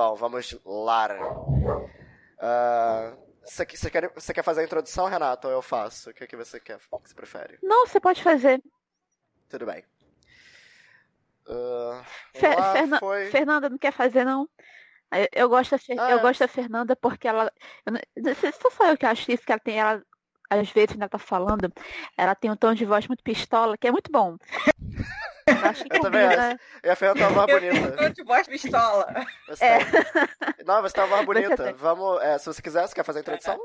Bom, vamos lá. Você uh, quer, quer fazer a introdução, Renato, ou eu faço? O que, é que você quer? O que você prefere? Não, você pode fazer. Tudo bem. Uh, lá, Ferna foi... Fernanda não quer fazer, não? Eu, gosto, da Fer ah, eu é. gosto da Fernanda porque ela. Eu não, só eu que acho isso, que ela tem. Ela, às vezes, quando ela tá falando, ela tem um tom de voz muito pistola, que é muito bom. Eu acho eu também acho. E a Fernanda tava mais bonita. Tom de voz pistola. Você é. tá... Não, você tava mais bonita. Vamos. É, se você quiser, você quer fazer a introdução?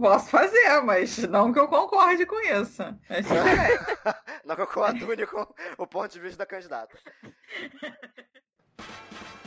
Posso fazer, mas não que eu concorde com isso. não que eu coadune com o ponto de vista da candidata.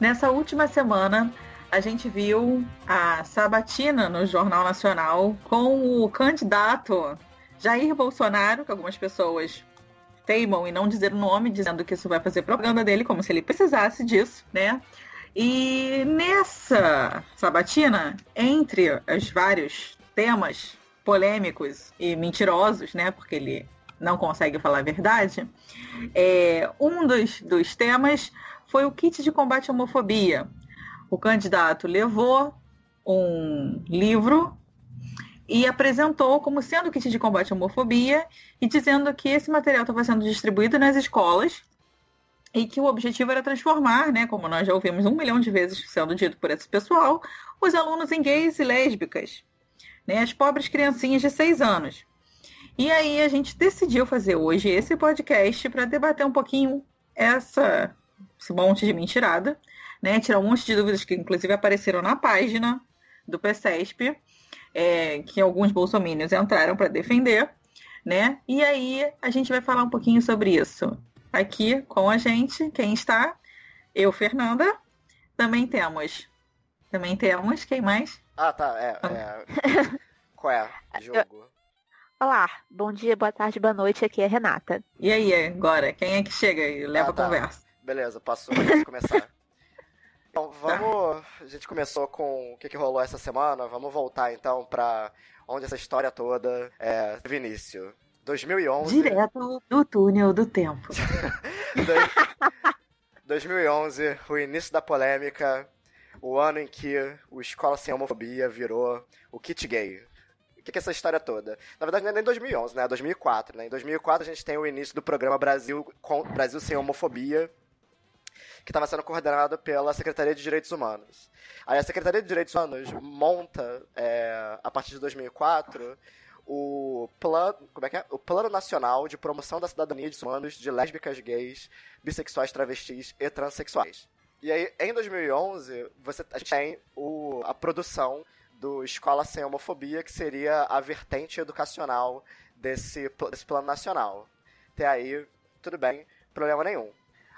Nessa última semana, a gente viu a sabatina no Jornal Nacional com o candidato Jair Bolsonaro, que algumas pessoas teimam em não dizer o nome, dizendo que isso vai fazer propaganda dele, como se ele precisasse disso, né? E nessa sabatina, entre os vários temas polêmicos e mentirosos, né? Porque ele não consegue falar a verdade, é, um dos, dos temas foi o kit de combate à homofobia. O candidato levou um livro e apresentou como sendo o kit de combate à homofobia e dizendo que esse material estava sendo distribuído nas escolas e que o objetivo era transformar, né, como nós já ouvimos um milhão de vezes sendo dito por esse pessoal, os alunos em gays e lésbicas, né, as pobres criancinhas de seis anos. E aí a gente decidiu fazer hoje esse podcast para debater um pouquinho essa esse monte de mentirada, né? Tirar um monte de dúvidas que inclusive apareceram na página do PSESP, é, que alguns bolsomínios entraram para defender, né? E aí a gente vai falar um pouquinho sobre isso aqui com a gente. Quem está? Eu, Fernanda. Também temos. Também temos. Quem mais? Ah, tá. É. é... Qual é? Jogo. Olá, bom dia, boa tarde, boa noite. Aqui é Renata. E aí, agora? Quem é que chega e leva ah, tá. a conversa? Beleza, passou, vamos começar. Então, vamos. A gente começou com o que, que rolou essa semana. Vamos voltar então pra onde essa história toda é, teve início. 2011. Direto do túnel do tempo. 2011, o início da polêmica, o ano em que o Escola Sem Homofobia virou o kit gay. O que é essa história toda? Na verdade, não é nem 2011, né? É 2004, né? Em 2004 a gente tem o início do programa Brasil, com, Brasil Sem Homofobia, que estava sendo coordenado pela Secretaria de Direitos Humanos. Aí a Secretaria de Direitos Humanos monta, é, a partir de 2004, o plano, como é que é? O Plano Nacional de Promoção da Cidadania de Humanos de Lésbicas, Gays, Bissexuais, Travestis e Transsexuais. E aí, em 2011, você, tem o, a produção do Escola Sem Homofobia, que seria a vertente educacional desse, desse plano nacional. Até aí, tudo bem, problema nenhum.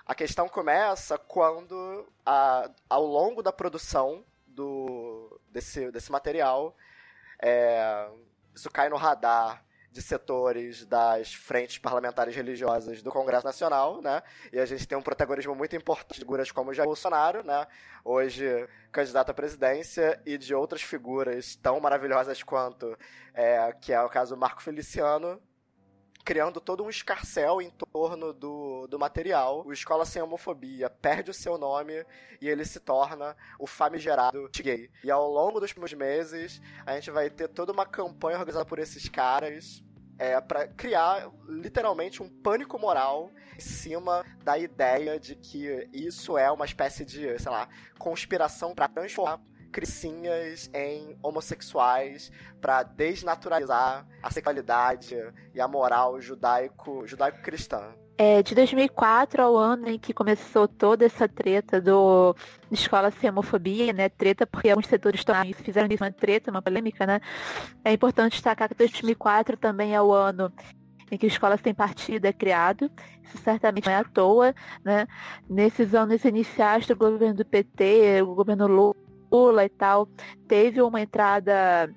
A questão começa quando, a, ao longo da produção do, desse, desse material, é, isso cai no radar de setores das frentes parlamentares religiosas do Congresso Nacional, né? E a gente tem um protagonismo muito importante de figuras como Jair Bolsonaro, né? Hoje candidato à presidência e de outras figuras tão maravilhosas quanto é, que é o caso Marco Feliciano, criando todo um escarcel em torno do, do material. O Escola Sem Homofobia perde o seu nome e ele se torna o famigerado gay. E ao longo dos próximos meses, a gente vai ter toda uma campanha organizada por esses caras é, para criar literalmente um pânico moral em cima da ideia de que isso é uma espécie de, sei lá, conspiração para transformar cricinhas em homossexuais para desnaturalizar a sexualidade e a moral judaico judaico-cristã. É, de 2004 ao ano em que começou toda essa treta do escola sem homofobia, né? Treta porque alguns setores fizeram isso uma treta, uma polêmica, né? É importante destacar que 2004 também é o ano em que a escola sem partido é criado. Isso certamente não é à toa, né? Nesses anos iniciais do governo do PT, o governo Lula Lula e tal, teve uma entrada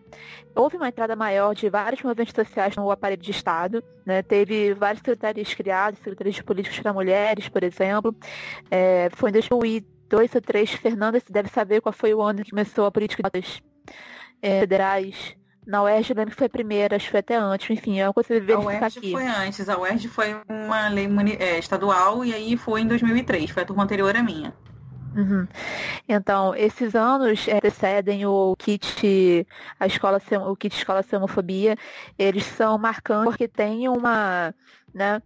houve uma entrada maior de vários movimentos sociais no aparelho de Estado. Né? Teve várias secretarias criadas, secretarias de políticos para mulheres, por exemplo. É, foi em 2002 ou 2003, Fernanda se deve saber qual foi o ano que começou a política de cotas é, federais. Na UERJ eu lembro que foi a primeira, acho que foi até antes, enfim, é uma coisa que A UERJ aqui. foi antes, a UERJ foi uma lei é, estadual e aí foi em 2003, foi a turma anterior à minha. Uhum. Então, esses anos é, precedem o kit, a escola, o kit escola sem homofobia, eles são marcantes porque tem uma, né,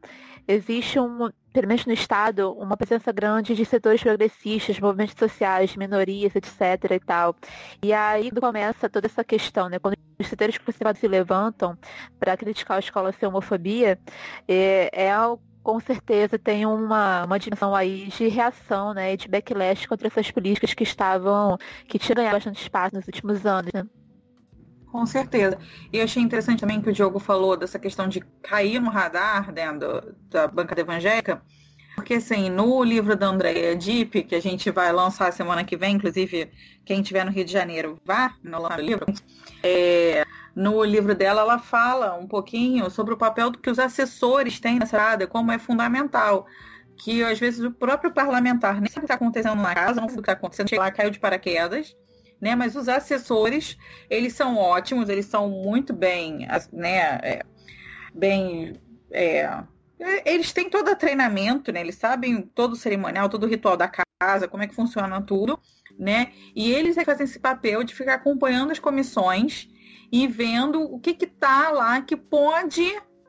existe um, pelo menos no Estado, uma presença grande de setores progressistas, movimentos sociais, minorias, etc. e tal. E aí começa toda essa questão, né? Quando os setores conservadores se levantam para criticar a escola sem homofobia, é, é algo com certeza tem uma, uma dimensão aí de reação, né, de backlash contra essas políticas que estavam, que tinham ganhado bastante espaço nos últimos anos, né? Com certeza. E eu achei interessante também que o Diogo falou dessa questão de cair no radar dentro né, da bancada evangélica, porque assim, no livro da Andrea Dipp, que a gente vai lançar semana que vem, inclusive quem estiver no Rio de Janeiro vá no livro, é, no livro dela, ela fala um pouquinho sobre o papel que os assessores têm nessa área, como é fundamental. Que às vezes o próprio parlamentar nem sabe o que está acontecendo na casa, não sabe o que está acontecendo, chega lá, caiu de paraquedas, né? Mas os assessores, eles são ótimos, eles são muito bem, né? É, bem. É, eles têm todo o treinamento, né? Eles sabem todo o cerimonial, todo o ritual da casa, como é que funciona tudo, né? E eles é que fazem esse papel de ficar acompanhando as comissões e vendo o que está lá que pode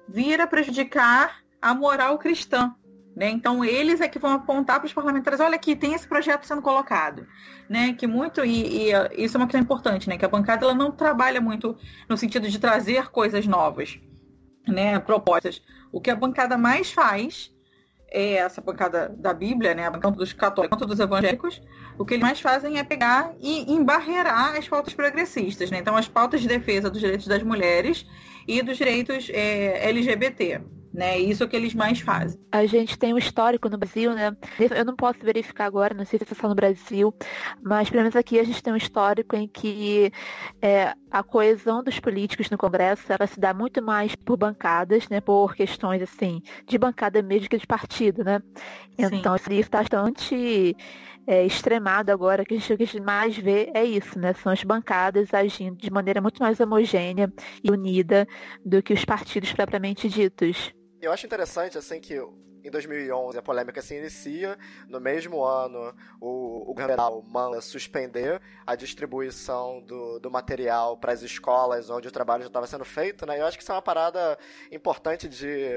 vir a prejudicar a moral cristã. Né? Então eles é que vão apontar para os parlamentares, olha aqui, tem esse projeto sendo colocado. Né? Que muito, e, e, isso é uma questão importante, né? Que a bancada ela não trabalha muito no sentido de trazer coisas novas, né? propostas. O que a bancada mais faz é essa bancada da Bíblia, né, tanto dos católicos quanto dos evangélicos, o que eles mais fazem é pegar e embarrear as pautas progressistas, né? Então, as pautas de defesa dos direitos das mulheres e dos direitos é, LGBT né? Isso é o que eles mais fazem. A gente tem um histórico no Brasil, né? Eu não posso verificar agora, não sei se é só no Brasil, mas pelo menos aqui a gente tem um histórico em que é, a coesão dos políticos no Congresso ela se dá muito mais por bancadas, né? Por questões assim de bancada mesmo que de partido, né? Então Sim. isso está bastante é, extremado agora, que a gente mais vê é isso, né? São as bancadas agindo de maneira muito mais homogênea e unida do que os partidos propriamente ditos. Eu acho interessante, assim, que em 2011 a polêmica se inicia. No mesmo ano, o, o general manda suspender a distribuição do, do material para as escolas onde o trabalho já estava sendo feito, né? Eu acho que isso é uma parada importante de,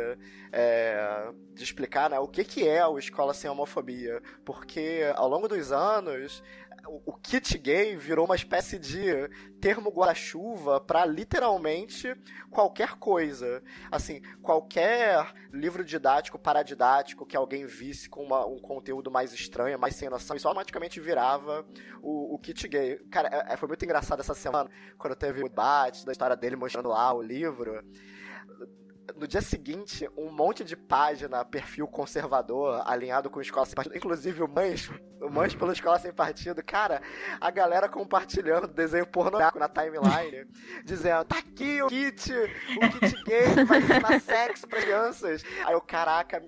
é, de explicar, né? O que, que é o Escola Sem Homofobia. Porque ao longo dos anos o kit gay virou uma espécie de termo guarda-chuva para literalmente qualquer coisa. Assim, qualquer livro didático, paradidático que alguém visse com uma, um conteúdo mais estranho, mais sem noção, isso automaticamente virava o, o kit gay. Cara, é, é foi muito engraçado essa semana, quando teve o debate da história dele mostrando lá o livro no dia seguinte, um monte de página, perfil conservador, alinhado com Escola Sem Partido, inclusive o Mães, o Mães pela Escola Sem Partido, cara, a galera compartilhando desenho pornográfico na timeline, dizendo, tá aqui o kit, o kit gay vai ensinar sexo pra crianças. Aí eu, caraca,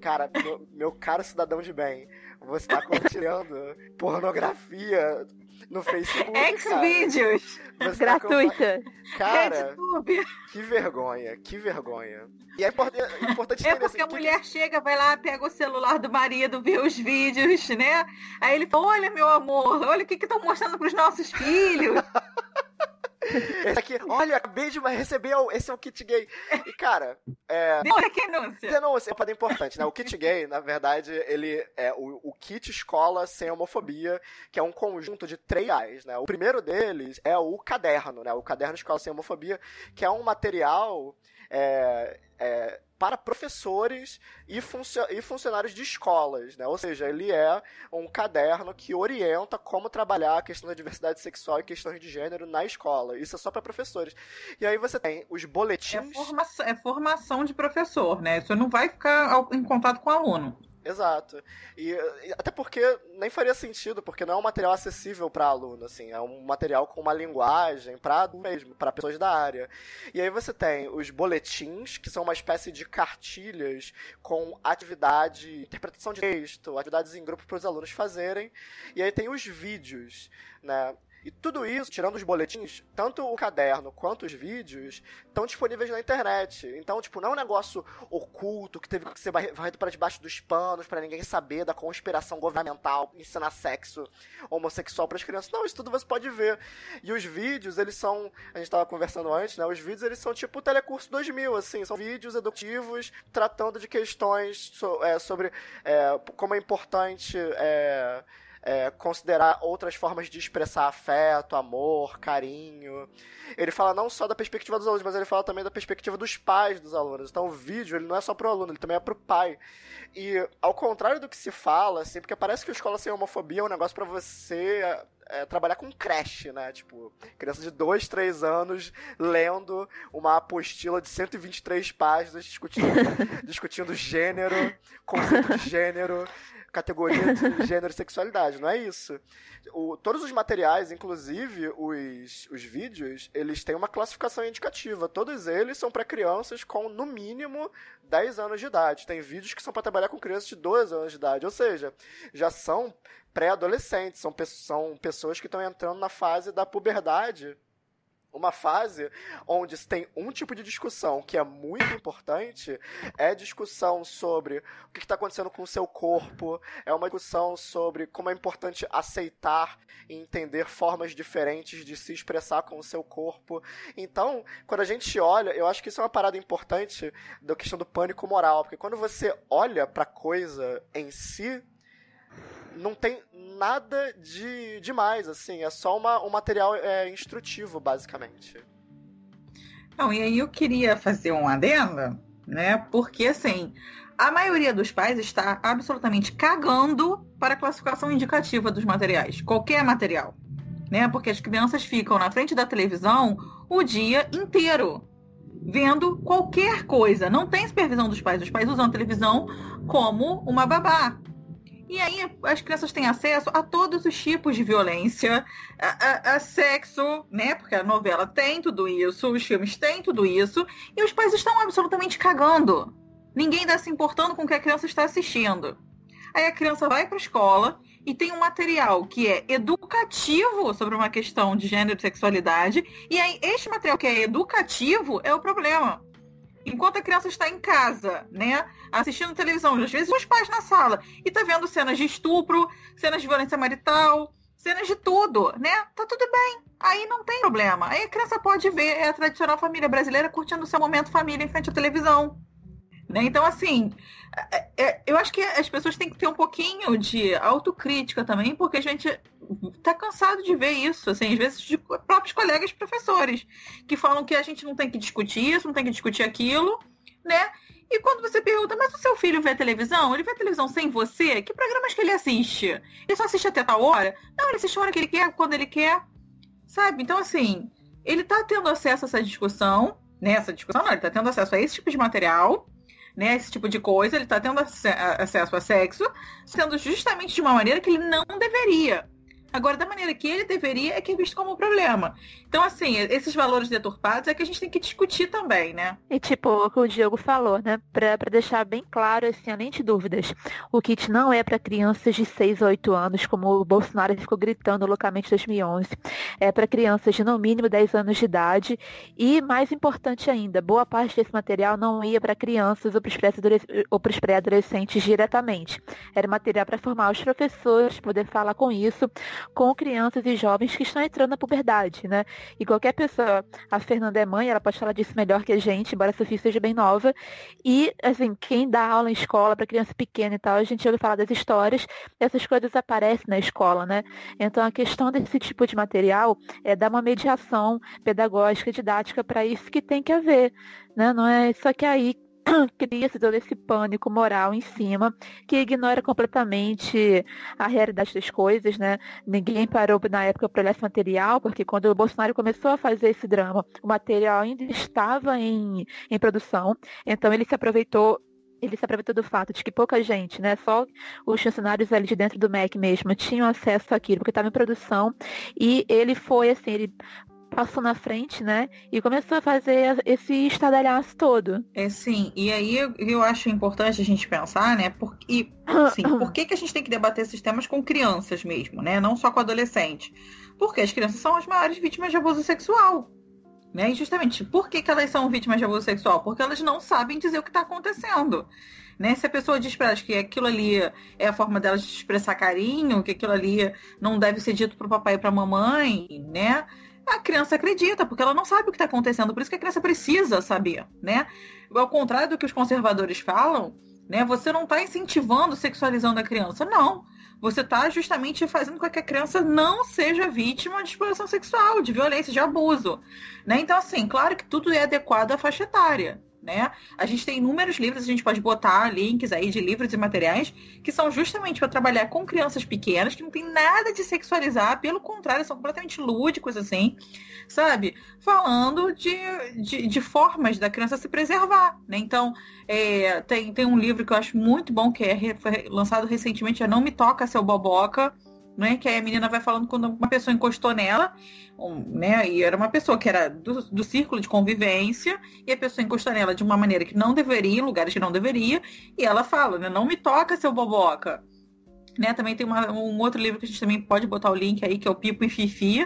cara, meu, meu caro cidadão de bem, você tá compartilhando pornografia no Facebook. Xvideos! Gratuita. Tá Cara, que vergonha, que vergonha. E é, é importante É porque assim, a mulher que... chega, vai lá, pega o celular do marido, vê os vídeos, né? Aí ele fala: Olha, meu amor, olha o que estão mostrando pros nossos filhos. Esse aqui, olha, acabei de receber, esse é o kit gay. E, cara, é. Denúncia. Denúncia, é uma importante, né? O kit gay, na verdade, ele é o, o kit escola sem homofobia, que é um conjunto de três reais, né? O primeiro deles é o caderno, né? O caderno escola sem homofobia, que é um material. É, é, para professores e, funcio e, funcionários de escolas, né? Ou seja, ele é um caderno que orienta como trabalhar a questão da diversidade sexual e questões de gênero na escola. Isso é só para professores. E aí você tem os boletins. É formação, é formação de professor, né? Você não vai ficar em contato com o aluno. Exato. E, até porque nem faria sentido, porque não é um material acessível para aluno, assim, é um material com uma linguagem para mesmo, para pessoas da área. E aí você tem os boletins, que são uma espécie de cartilhas com atividade, interpretação de texto, atividades em grupo para os alunos fazerem. E aí tem os vídeos, né? E tudo isso, tirando os boletins, tanto o caderno quanto os vídeos estão disponíveis na internet. Então, tipo, não é um negócio oculto que teve que ser varrido para debaixo dos panos para ninguém saber da conspiração governamental ensinar sexo homossexual para as crianças. Não, isso tudo você pode ver. E os vídeos, eles são, a gente estava conversando antes, né? Os vídeos eles são tipo o Telecurso 2000, assim, são vídeos educativos tratando de questões so, é, sobre é, como é importante é, é, considerar outras formas de expressar afeto, amor, carinho. Ele fala não só da perspectiva dos alunos, mas ele fala também da perspectiva dos pais dos alunos. Então o vídeo ele não é só pro aluno, ele também é pro pai. E ao contrário do que se fala, assim, porque parece que a escola sem homofobia é um negócio para você é, trabalhar com creche, né? Tipo, criança de 2, 3 anos lendo uma apostila de 123 páginas discutindo, discutindo gênero, conceito de gênero categoria de gênero e sexualidade, não é isso. O, todos os materiais, inclusive os, os vídeos, eles têm uma classificação indicativa. Todos eles são para crianças com, no mínimo, 10 anos de idade. Tem vídeos que são para trabalhar com crianças de 12 anos de idade, ou seja, já são pré-adolescentes, são, são pessoas que estão entrando na fase da puberdade uma fase onde se tem um tipo de discussão que é muito importante, é discussão sobre o que está acontecendo com o seu corpo, é uma discussão sobre como é importante aceitar e entender formas diferentes de se expressar com o seu corpo. Então, quando a gente olha, eu acho que isso é uma parada importante da questão do pânico moral, porque quando você olha para coisa em si, não tem nada de demais, assim, é só uma, um material é, instrutivo, basicamente. Não, e aí eu queria fazer um adendo, né? Porque assim, a maioria dos pais está absolutamente cagando para a classificação indicativa dos materiais, qualquer material, né? Porque as crianças ficam na frente da televisão o dia inteiro vendo qualquer coisa. Não tem supervisão dos pais. Os pais usam a televisão como uma babá. E aí as crianças têm acesso a todos os tipos de violência, a, a, a, sexo, né? Porque a novela tem tudo isso, os filmes têm tudo isso, e os pais estão absolutamente cagando. Ninguém está se importando com o que a criança está assistindo. Aí a criança vai para a escola e tem um material que é educativo sobre uma questão de gênero e sexualidade, e aí este material que é educativo é o problema enquanto a criança está em casa, né, assistindo televisão, às vezes os pais na sala, e tá vendo cenas de estupro, cenas de violência marital, cenas de tudo, né? Tá tudo bem. Aí não tem problema. Aí a criança pode ver é a tradicional família brasileira curtindo seu momento família em frente à televisão. Né? Então, assim, é, é, eu acho que as pessoas têm que ter um pouquinho de autocrítica também, porque a gente tá cansado de ver isso, assim, às vezes de próprios colegas professores, que falam que a gente não tem que discutir isso, não tem que discutir aquilo, né? E quando você pergunta, mas o seu filho vê televisão? Ele vê televisão sem você? Que programas que ele assiste? Ele só assiste até tal hora? Não, ele assiste a hora que ele quer, quando ele quer. Sabe? Então, assim, ele tá tendo acesso a essa discussão, né? Essa discussão não, ele tá tendo acesso a esse tipo de material, né, esse tipo de coisa, ele está tendo acesso a sexo, sendo justamente de uma maneira que ele não deveria. Agora, da maneira que ele deveria, é que é visto como um problema. Então, assim, esses valores deturpados é que a gente tem que discutir também, né? E tipo, o que o Diego falou, né? Pra, pra deixar bem claro, assim, além de dúvidas, o kit não é para crianças de 6 a 8 anos, como o Bolsonaro ficou gritando loucamente em 2011. É para crianças de no mínimo 10 anos de idade. E, mais importante ainda, boa parte desse material não ia para crianças ou para os pré-adolescentes diretamente. Era material para formar os professores, poder falar com isso com crianças e jovens que estão entrando na puberdade, né? E qualquer pessoa, a Fernanda é mãe, ela pode falar disso melhor que a gente, embora a Sofia seja bem nova. E, assim, quem dá aula em escola para criança pequena e tal, a gente ouve falar das histórias, essas coisas aparecem na escola, né? Então, a questão desse tipo de material é dar uma mediação pedagógica, didática para isso que tem que haver, né? Não é só que aí cria-se todo esse pânico moral em cima, que ignora completamente a realidade das coisas, né? Ninguém parou na época para olhar esse material, porque quando o Bolsonaro começou a fazer esse drama, o material ainda estava em, em produção, então ele se aproveitou ele se aproveitou do fato de que pouca gente, né, só os funcionários ali de dentro do MEC mesmo tinham acesso àquilo, porque estava em produção, e ele foi assim, ele passou na frente, né? E começou a fazer esse estadalhaço todo. É sim. E aí eu, eu acho importante a gente pensar, né? Por, e, assim, por que, que a gente tem que debater esses temas com crianças mesmo, né? Não só com adolescentes. Porque as crianças são as maiores vítimas de abuso sexual. Né? E justamente, por que, que elas são vítimas de abuso sexual? Porque elas não sabem dizer o que está acontecendo. Né? Se a pessoa diz para elas que aquilo ali é a forma delas de expressar carinho, que aquilo ali não deve ser dito para o papai e para a mamãe, né? A criança acredita, porque ela não sabe o que está acontecendo, por isso que a criança precisa saber, né? Ao contrário do que os conservadores falam, né? Você não está incentivando, sexualizando a criança, não. Você está justamente fazendo com que a criança não seja vítima de exploração sexual, de violência, de abuso, né? Então, assim, claro que tudo é adequado à faixa etária, né? A gente tem inúmeros livros, a gente pode botar links aí de livros e materiais que são justamente para trabalhar com crianças pequenas, que não tem nada de sexualizar, pelo contrário, são completamente lúdicos, assim, sabe? Falando de, de, de formas da criança se preservar, né? Então, é, tem, tem um livro que eu acho muito bom, que é lançado recentemente, é Não Me Toca Seu Boboca, né? Que aí a menina vai falando quando uma pessoa encostou nela, né? E era uma pessoa que era do, do círculo de convivência, e a pessoa encostou nela de uma maneira que não deveria, em lugares que não deveria, e ela fala, né? Não me toca, seu boboca. Né, também tem uma, um outro livro que a gente também pode botar o link aí, que é o Pipo e Fifi,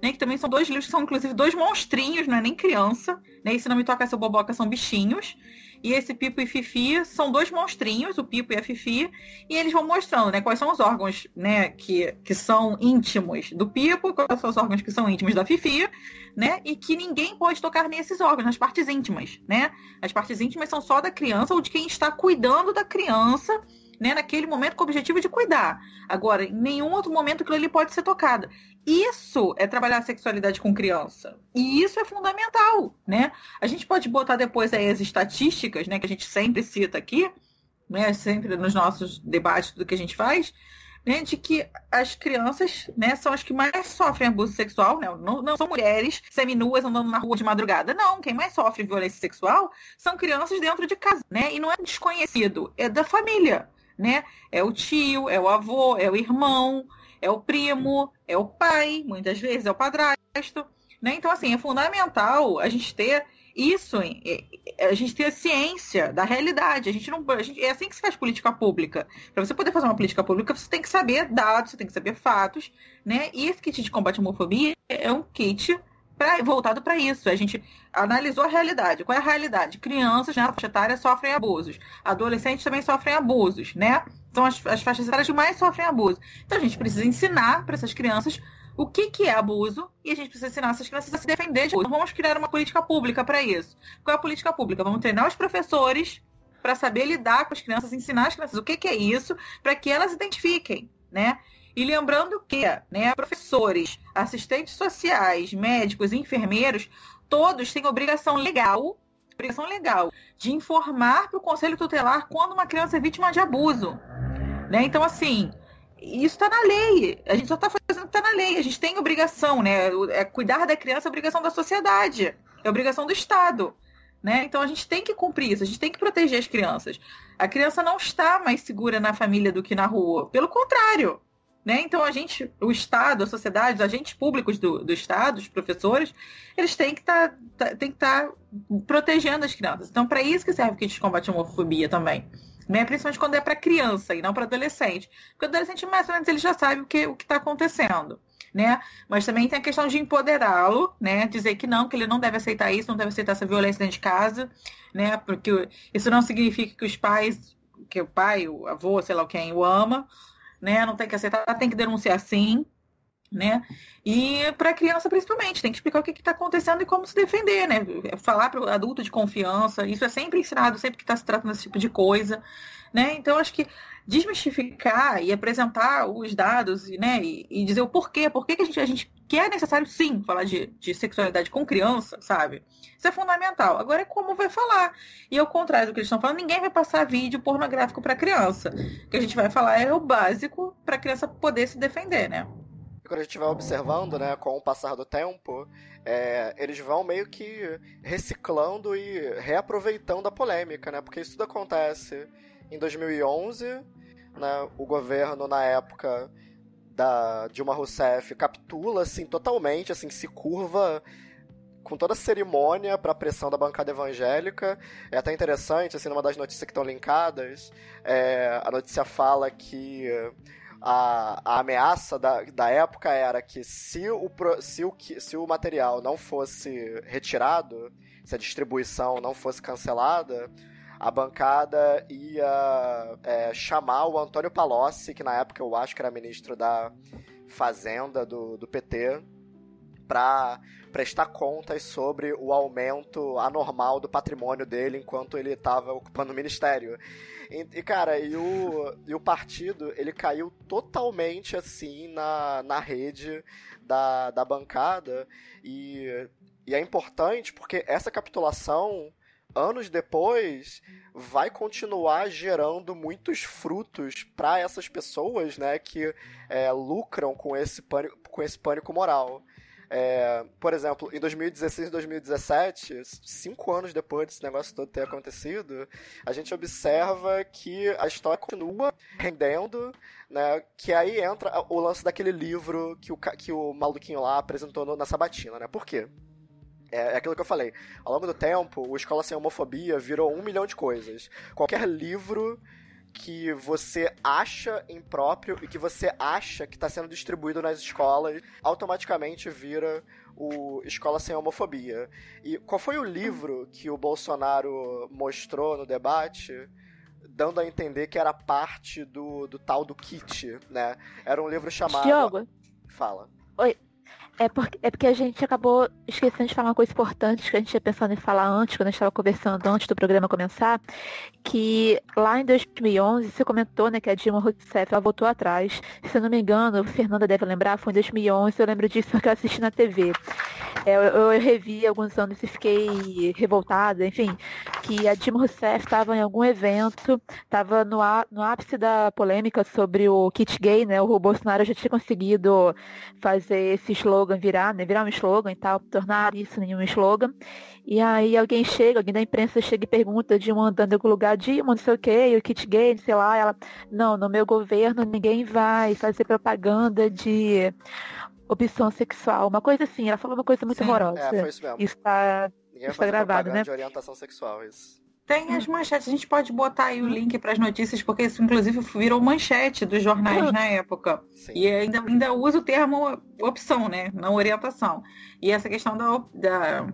né, que também são dois livros que são inclusive dois monstrinhos, não é nem criança, né, e se não me toca seu boboca são bichinhos, e esse Pipo e Fifi são dois monstrinhos, o Pipo e a Fifi, e eles vão mostrando, né, quais são os órgãos, né, que, que são íntimos do Pipo, quais são os órgãos que são íntimos da Fifi, né, e que ninguém pode tocar nesses órgãos, nas partes íntimas, né? As partes íntimas são só da criança ou de quem está cuidando da criança né, naquele momento com o objetivo de cuidar. Agora, em nenhum outro momento aquilo ali pode ser tocado. Isso é trabalhar a sexualidade com criança. E isso é fundamental, né? A gente pode botar depois aí as estatísticas, né, que a gente sempre cita aqui, né, sempre nos nossos debates do que a gente faz, né, de que as crianças, né, são as que mais sofrem abuso sexual, né? Não, não são mulheres seminuas andando na rua de madrugada, não. Quem mais sofre violência sexual são crianças dentro de casa, né? E não é desconhecido, é da família né? É o tio, é o avô, é o irmão, é o primo, é o pai, muitas vezes é o padrasto, né? Então, assim, é fundamental a gente ter isso, a gente ter a ciência da realidade. A gente não, a gente, é assim que se faz política pública. Para você poder fazer uma política pública, você tem que saber dados, você tem que saber fatos, né? E esse kit de combate à homofobia é um kit pra, voltado para isso. A gente analisou a realidade. Qual é a realidade? Crianças na faixa etária sofrem abusos. Adolescentes também sofrem abusos, né? São as, as faixas etárias que mais sofrem abuso. Então a gente precisa ensinar para essas crianças o que, que é abuso e a gente precisa ensinar essas crianças a se defender de abuso. Vamos criar uma política pública para isso. Qual é a política pública? Vamos treinar os professores para saber lidar com as crianças, ensinar as crianças o que, que é isso, para que elas identifiquem, né? E lembrando que né, professores, assistentes sociais, médicos, enfermeiros, todos têm obrigação legal, obrigação legal de informar para o conselho tutelar quando uma criança é vítima de abuso. Né? Então, assim, isso está na lei. A gente só está fazendo o que está na lei. A gente tem obrigação, né? É cuidar da criança é obrigação da sociedade, é obrigação do Estado. Né? Então a gente tem que cumprir isso, a gente tem que proteger as crianças. A criança não está mais segura na família do que na rua. Pelo contrário, né? Então a gente, o Estado, a sociedade, os agentes públicos do, do Estado, os professores, eles têm que tá, tá estar tá protegendo as crianças. Então, para isso que serve o kit de combate à homofobia também. Né? Principalmente quando é para criança e não para adolescente. Porque o adolescente, mais ou menos, ele já sabe o que o está acontecendo. Né? Mas também tem a questão de empoderá-lo, né? Dizer que não, que ele não deve aceitar isso, não deve aceitar essa violência dentro de casa, né? Porque isso não significa que os pais, que o pai, o avô, sei lá quem, o ama, né? Não tem que aceitar, tem que denunciar sim, né? E para a criança principalmente, tem que explicar o que está acontecendo e como se defender, né? Falar para o adulto de confiança, isso é sempre ensinado, sempre que está se tratando desse tipo de coisa, né? Então acho que desmistificar e apresentar os dados, né? E, e dizer o porquê, por que a gente, a gente é necessário sim falar de, de sexualidade com criança, sabe? Isso é fundamental. Agora é como vai falar. E ao contrário do que eles estão falando, ninguém vai passar vídeo pornográfico para criança. O que a gente vai falar é o básico para a criança poder se defender, né? quando a gente vai observando, né, com o passar do tempo, é, eles vão meio que reciclando e reaproveitando a polêmica, né? Porque isso tudo acontece em 2011, né? O governo na época da Dilma Rousseff capitula assim totalmente, assim se curva com toda a cerimônia para a pressão da bancada evangélica. É até interessante, assim, numa das notícias que estão linkadas, é, a notícia fala que a, a ameaça da, da época era que se o, se, o, se o material não fosse retirado, se a distribuição não fosse cancelada, a bancada ia é, chamar o Antônio Palocci, que na época eu acho que era ministro da Fazenda do, do PT, para prestar contas sobre o aumento anormal do patrimônio dele enquanto ele estava ocupando o ministério. E, e, cara, e o, e o partido, ele caiu totalmente assim na, na rede da, da bancada. E, e é importante porque essa capitulação anos depois, vai continuar gerando muitos frutos para essas pessoas, né, que é, lucram com esse pânico, com esse pânico moral. É, por exemplo, em 2016 e 2017, cinco anos depois desse negócio todo ter acontecido, a gente observa que a história continua rendendo, né? Que aí entra o lance daquele livro que o, que o maluquinho lá apresentou na sabatina, né? Por quê? É, é aquilo que eu falei. Ao longo do tempo, o Escola Sem Homofobia virou um milhão de coisas. Qualquer livro que você acha impróprio e que você acha que está sendo distribuído nas escolas, automaticamente vira o Escola Sem Homofobia. E qual foi o livro que o Bolsonaro mostrou no debate? Dando a entender que era parte do, do tal do kit, né? Era um livro chamado. Diogo. Fala. Oi, é porque, é porque a gente acabou esquecendo de falar uma coisa importante que a gente tinha pensado em falar antes, quando a gente estava conversando antes do programa começar, que lá em 2011 você comentou né, que a Dilma Rousseff ela voltou atrás. Se eu não me engano, Fernanda deve lembrar, foi em 2011, eu lembro disso porque eu assisti na TV. É, eu, eu, revi alguns anos e fiquei revoltada, enfim, que a Dilma Rousseff estava em algum evento, estava no, no ápice da polêmica sobre o kit gay, né? O Bolsonaro já tinha conseguido fazer esse slogan slogan virar, né? Virar um slogan e tal, tornar isso em um slogan. E aí alguém chega, alguém da imprensa chega e pergunta de um andando em algum lugar, de não sei o que, o kit gay, sei lá, ela, não, no meu governo ninguém vai fazer propaganda de opção sexual, uma coisa assim, ela falou uma coisa muito Sim, horrorosa. É, foi isso mesmo. Está, está gravado, né? de orientação sexual, isso. Tem as manchetes, a gente pode botar aí o link para as notícias, porque isso inclusive virou manchete dos jornais na época. Sim. E ainda, ainda usa o termo opção, né? Não orientação. E essa questão da, da,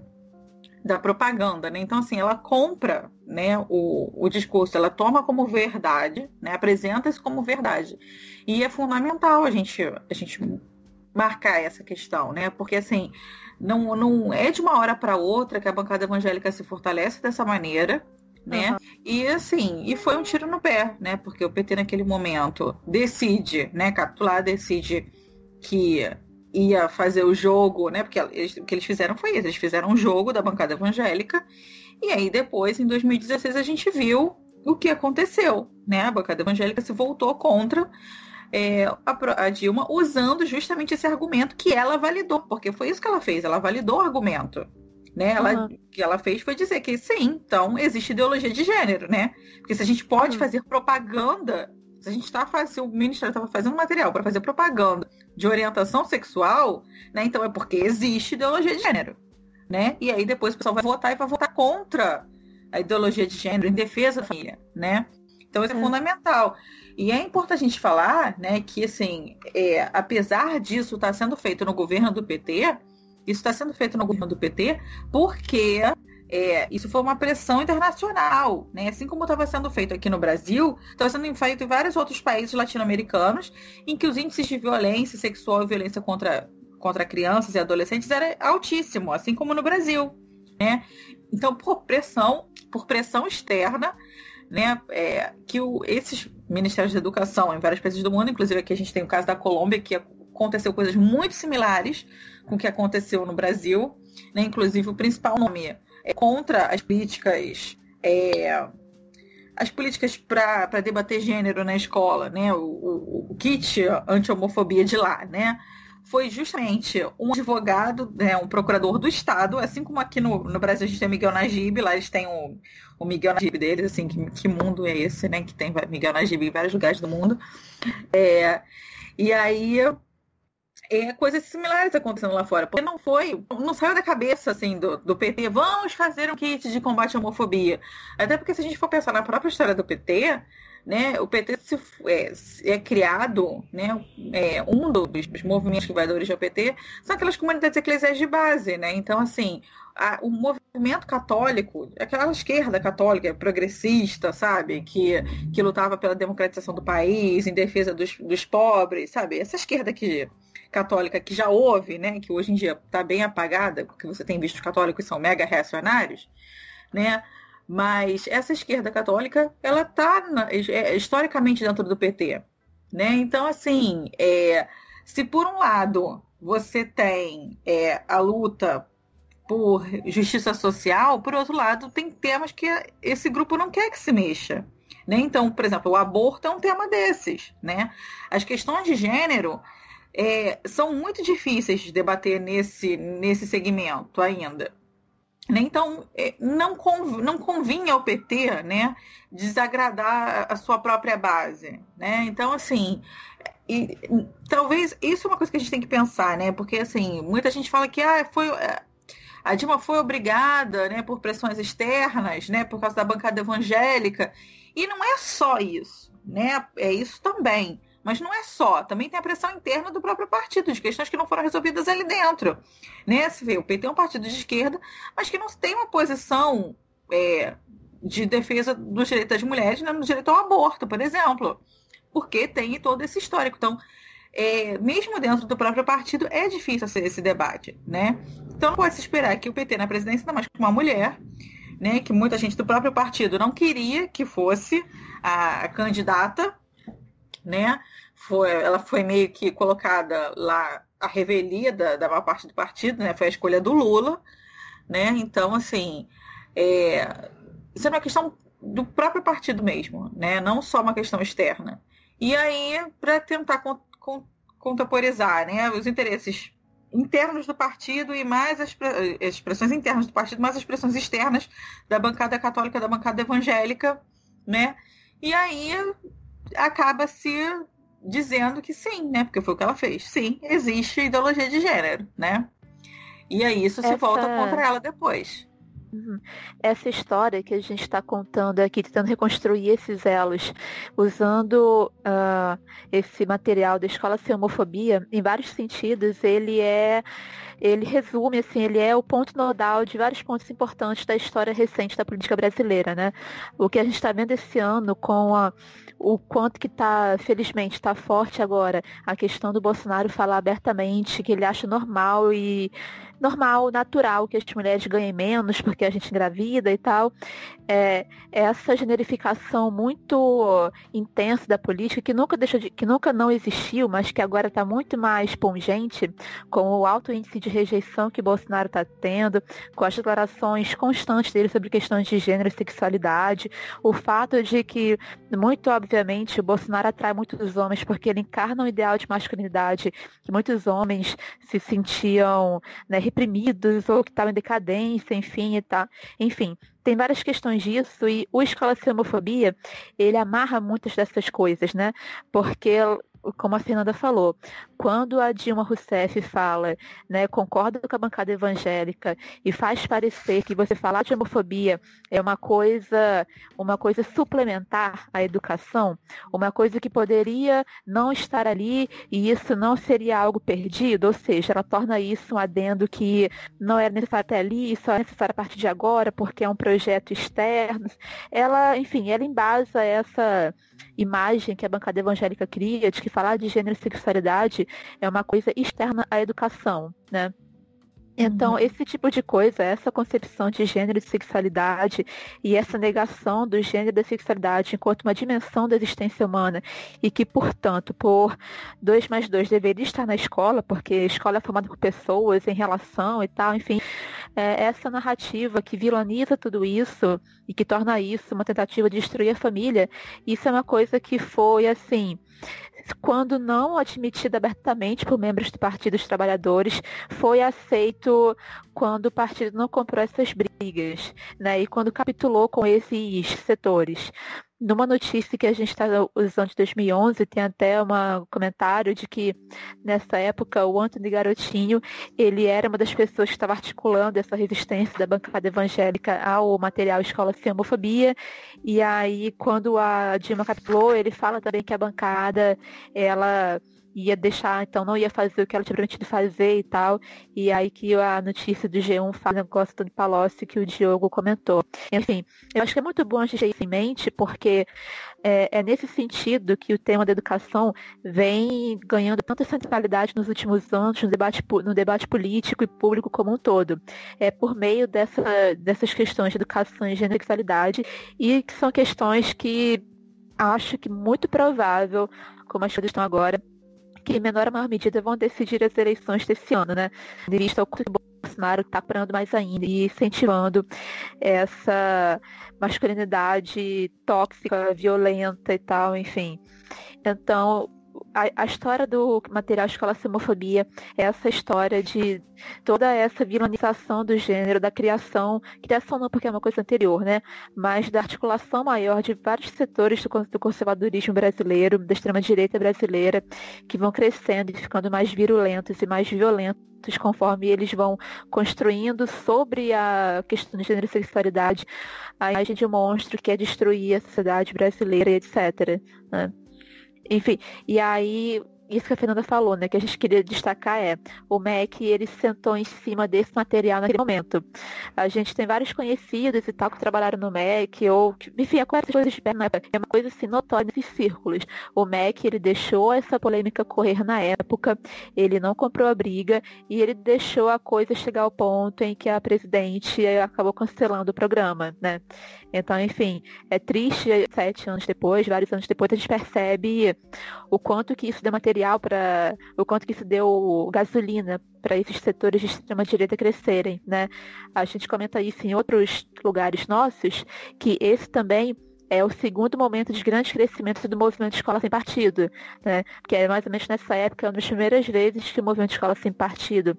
da propaganda, né? Então, assim, ela compra né, o, o discurso, ela toma como verdade, né? Apresenta-se como verdade. E é fundamental a gente, a gente marcar essa questão, né? Porque assim, não, não é de uma hora para outra que a bancada evangélica se fortalece dessa maneira, né? Uhum. E assim, e foi um tiro no pé, né? Porque o PT naquele momento decide, né, capitular, decide que ia fazer o jogo, né? Porque eles, o que eles fizeram foi isso, eles fizeram um jogo da bancada evangélica. E aí depois, em 2016, a gente viu o que aconteceu, né? A bancada evangélica se voltou contra é, a, a, Dilma usando justamente esse argumento que ela validou, porque foi isso que ela fez, ela validou o argumento. Né? Ela, uhum. que ela fez foi dizer que sim, então existe ideologia de gênero, né? Porque se a gente pode uhum. fazer propaganda, se a gente está fazendo, o Ministério estava fazendo material para fazer propaganda de orientação sexual, né? Então é porque existe ideologia de gênero, né? E aí depois o pessoal vai votar e vai votar contra a ideologia de gênero, em defesa da família, né? Então isso é, é fundamental. E é importante a gente falar, né, que assim, é, apesar disso estar tá sendo feito no governo do PT, isso está sendo feito no governo do PT porque é, isso foi uma pressão internacional, né? Assim como estava sendo feito aqui no Brasil, estava sendo feito em vários outros países latino-americanos, em que os índices de violência sexual e violência contra, contra crianças e adolescentes era altíssimo, assim como no Brasil, né? Então, por pressão, por pressão externa, né, é, que o, esses ministérios de educação em vários países do mundo, inclusive aqui a gente tem o caso da Colômbia, que aconteceu coisas muito similares com o que aconteceu no Brasil, né, inclusive o principal nome é contra as políticas é, as políticas para debater gênero na escola, né? O, o, o kit anti-homofobia de lá, né? foi justamente um advogado, né, um procurador do Estado, assim como aqui no, no Brasil a gente tem Miguel Najib, lá eles têm o, o Miguel Najib deles, assim, que, que mundo é esse, né, que tem Miguel Najib em vários lugares do mundo. É, e aí é, coisas similares acontecendo lá fora. Porque não foi, não saiu da cabeça assim do, do PT, vamos fazer um kit de combate à homofobia. Até porque se a gente for pensar na própria história do PT, né, o PT se, é, é, criado, né, é, um dos movimentos criadores do PT são aquelas comunidades eclesiais de base, né? Então, assim, a, o movimento católico, aquela esquerda católica progressista, sabe, que, que lutava pela democratização do país, em defesa dos, dos pobres, sabe, essa esquerda que católica que já houve, né, que hoje em dia está bem apagada, porque você tem visto os católicos são mega reacionários, né? Mas essa esquerda católica, ela está é, historicamente dentro do PT. Né? Então, assim, é, se por um lado você tem é, a luta por justiça social, por outro lado, tem temas que esse grupo não quer que se mexa. Né? Então, por exemplo, o aborto é um tema desses. Né? As questões de gênero é, são muito difíceis de debater nesse, nesse segmento ainda. Né? Então, é, não, conv, não convinha ao PT né, desagradar a sua própria base. Né? Então, assim, e, talvez isso é uma coisa que a gente tem que pensar, né? Porque, assim, muita gente fala que ah, foi, é, a Dilma foi obrigada né, por pressões externas, né, por causa da bancada evangélica. E não é só isso, né? É isso também. Mas não é só, também tem a pressão interna do próprio partido, de questões que não foram resolvidas ali dentro. Né? Se vê, o PT é um partido de esquerda, mas que não tem uma posição é, de defesa dos direitos das mulheres né, no direito ao aborto, por exemplo. Porque tem todo esse histórico. Então, é, mesmo dentro do próprio partido, é difícil ser esse debate. Né? Então não pode se esperar que o PT na presidência, ainda mais com uma mulher, né, que muita gente do próprio partido não queria que fosse a candidata, né? Foi, ela foi meio que colocada lá a revelia da, da maior parte do partido, né? Foi a escolha do Lula, né? Então, assim, é, isso é uma questão do próprio partido mesmo, né? Não só uma questão externa. E aí, para tentar con con contemporizar, né? Os interesses internos do partido e mais as, expressões internas do partido, mais as expressões externas da bancada católica, da bancada evangélica, né? E aí acaba se dizendo que sim, né? Porque foi o que ela fez. Sim, existe ideologia de gênero, né? E aí isso Essa... se volta contra ela depois. Uhum. Essa história que a gente está contando aqui, tentando reconstruir esses elos, usando uh, esse material da escola sem homofobia, em vários sentidos, ele é ele resume, assim, ele é o ponto nodal de vários pontos importantes da história recente da política brasileira, né? O que a gente está vendo esse ano com a, o quanto que está, felizmente, está forte agora a questão do Bolsonaro falar abertamente que ele acha normal e normal, natural que as mulheres ganhem menos porque a gente engravida e tal. É, essa generificação muito intensa da política que nunca deixou de, que nunca não existiu, mas que agora está muito mais pungente com o alto índice de rejeição que Bolsonaro está tendo, com as declarações constantes dele sobre questões de gênero e sexualidade, o fato de que, muito obviamente, o Bolsonaro atrai muitos homens porque ele encarna um ideal de masculinidade que muitos homens se sentiam né, reprimidos ou que estavam em decadência, enfim, e tá. Enfim, tem várias questões disso e o Escola Sem Homofobia, ele amarra muitas dessas coisas, né? Porque como a Fernanda falou, quando a Dilma Rousseff fala, né, concorda com a bancada evangélica e faz parecer que você falar de homofobia é uma coisa, uma coisa suplementar à educação, uma coisa que poderia não estar ali e isso não seria algo perdido, ou seja, ela torna isso um adendo que não era necessário até ali, só é necessário a partir de agora, porque é um projeto externo. Ela, enfim, ela embasa essa imagem que a bancada evangélica cria de que falar de gênero e sexualidade é uma coisa externa à educação, né? Então, Uhum. esse tipo de coisa, essa concepção de gênero e sexualidade e essa negação do gênero e da sexualidade enquanto uma dimensão da existência humana e que, portanto, por 2 mais 2 deveria estar na escola, porque a escola é formada por pessoas em relação e tal, enfim, é essa narrativa que vilaniza tudo isso e que torna isso uma tentativa de destruir a família, isso é uma coisa que foi, assim, quando não admitida abertamente por membros do Partido dos Trabalhadores, foi aceito quando o partido não comprou essas brigas, né? E quando capitulou com esses setores. Numa notícia que a gente está usando de 2011, tem até um comentário de que nessa época o Antônio Garotinho ele era uma das pessoas que estava articulando essa resistência da bancada evangélica ao material Escola Sem Homofobia. E aí, quando a Dilma capitulou, ele fala também que a bancada ela ia deixar, então não ia fazer o que ela tinha prometido fazer e tal. E aí que a notícia do G1 faz negócio do Palocci que o Diogo comentou. Enfim, eu acho que é muito bom a gente ter isso em mente, porque é, é, nesse sentido que o tema da educação vem ganhando tanta centralidade nos últimos anos no debate, no debate político e público como um todo. É por meio dessa, dessas questões de educação e sexualidade e que são questões que acho que muito provável, como as coisas estão agora, que em menor ou maior medida vão decidir as eleições desse ano, né? De vista ao que o Bolsonaro está parando mais ainda e incentivando essa masculinidade tóxica, violenta e tal, enfim. Então, a, a, história do material Escola Semofobia é essa história de toda essa vilanização do gênero, da criação, criação não porque é uma coisa anterior, né? Mas da articulação maior de vários setores do, do conservadorismo brasileiro, da extrema-direita brasileira, que vão crescendo e ficando mais virulentos e mais violentos conforme eles vão construindo sobre a questão de gênero e sexualidade a imagem de um monstro que é destruir a sociedade brasileira e etc. Né? Enfim, e aí isso que a Fernanda falou, né, que a gente queria destacar é o MEC, ele sentou em cima desse material naquele momento. A gente tem vários conhecidos e tal que trabalharam no MEC, ou, enfim, é coisas de na época. É uma coisa assim notória nesses círculos. O MEC, ele deixou essa polêmica correr na época, ele não comprou a briga e ele deixou a coisa chegar ao ponto em que a presidente acabou cancelando o programa, né? Então, enfim, é triste, sete anos depois, vários anos depois, a gente percebe o quanto que isso deu material para. o quanto que isso deu gasolina para esses setores de extrema-direita crescerem, né? A gente comenta isso em outros lugares nossos, que esse também é o segundo momento de grande crescimento do movimento Escola Sem Partido, né? Porque é mais ou menos nessa época, uma das primeiras vezes que o movimento Escola Sem Partido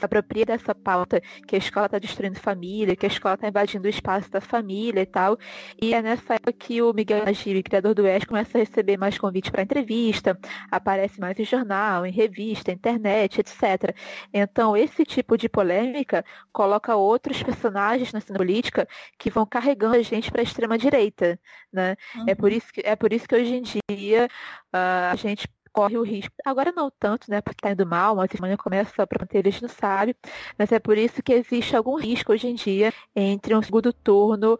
apropria dessa pauta que a escola está destruindo família, que a escola está invadindo o espaço da família e tal. E é nessa época que o Miguel Najib, criador do ES, começa a receber mais convites para entrevista, aparece mais em jornal, em revista, internet, etc. Então, esse tipo de polêmica coloca outros personagens na cena política que vão carregando a gente para a extrema-direita. Né? Uhum. É, por isso que, é por isso que hoje em dia uh, a gente corre o risco. Agora não tanto, né? Porque está indo mal, mas a começa a prometer, eles não sabem. Mas é por isso que existe algum risco hoje em dia entre um segundo turno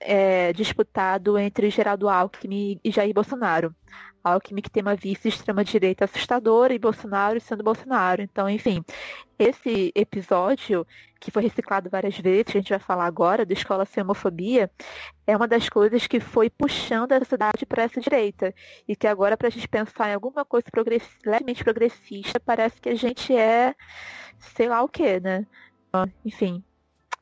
é, disputado entre Geraldo Alckmin e Jair Bolsonaro. Alckmin que tem uma vice extrema-direita assustadora e Bolsonaro sendo Bolsonaro. Então, enfim, esse episódio, que foi reciclado várias vezes, a gente vai falar agora, do Escola Sem Homofobia, é uma das coisas que foi puxando a sociedade para essa direita. E que agora, para a gente pensar em alguma coisa progress... levemente progressista, parece que a gente é sei lá o que, né? Enfim.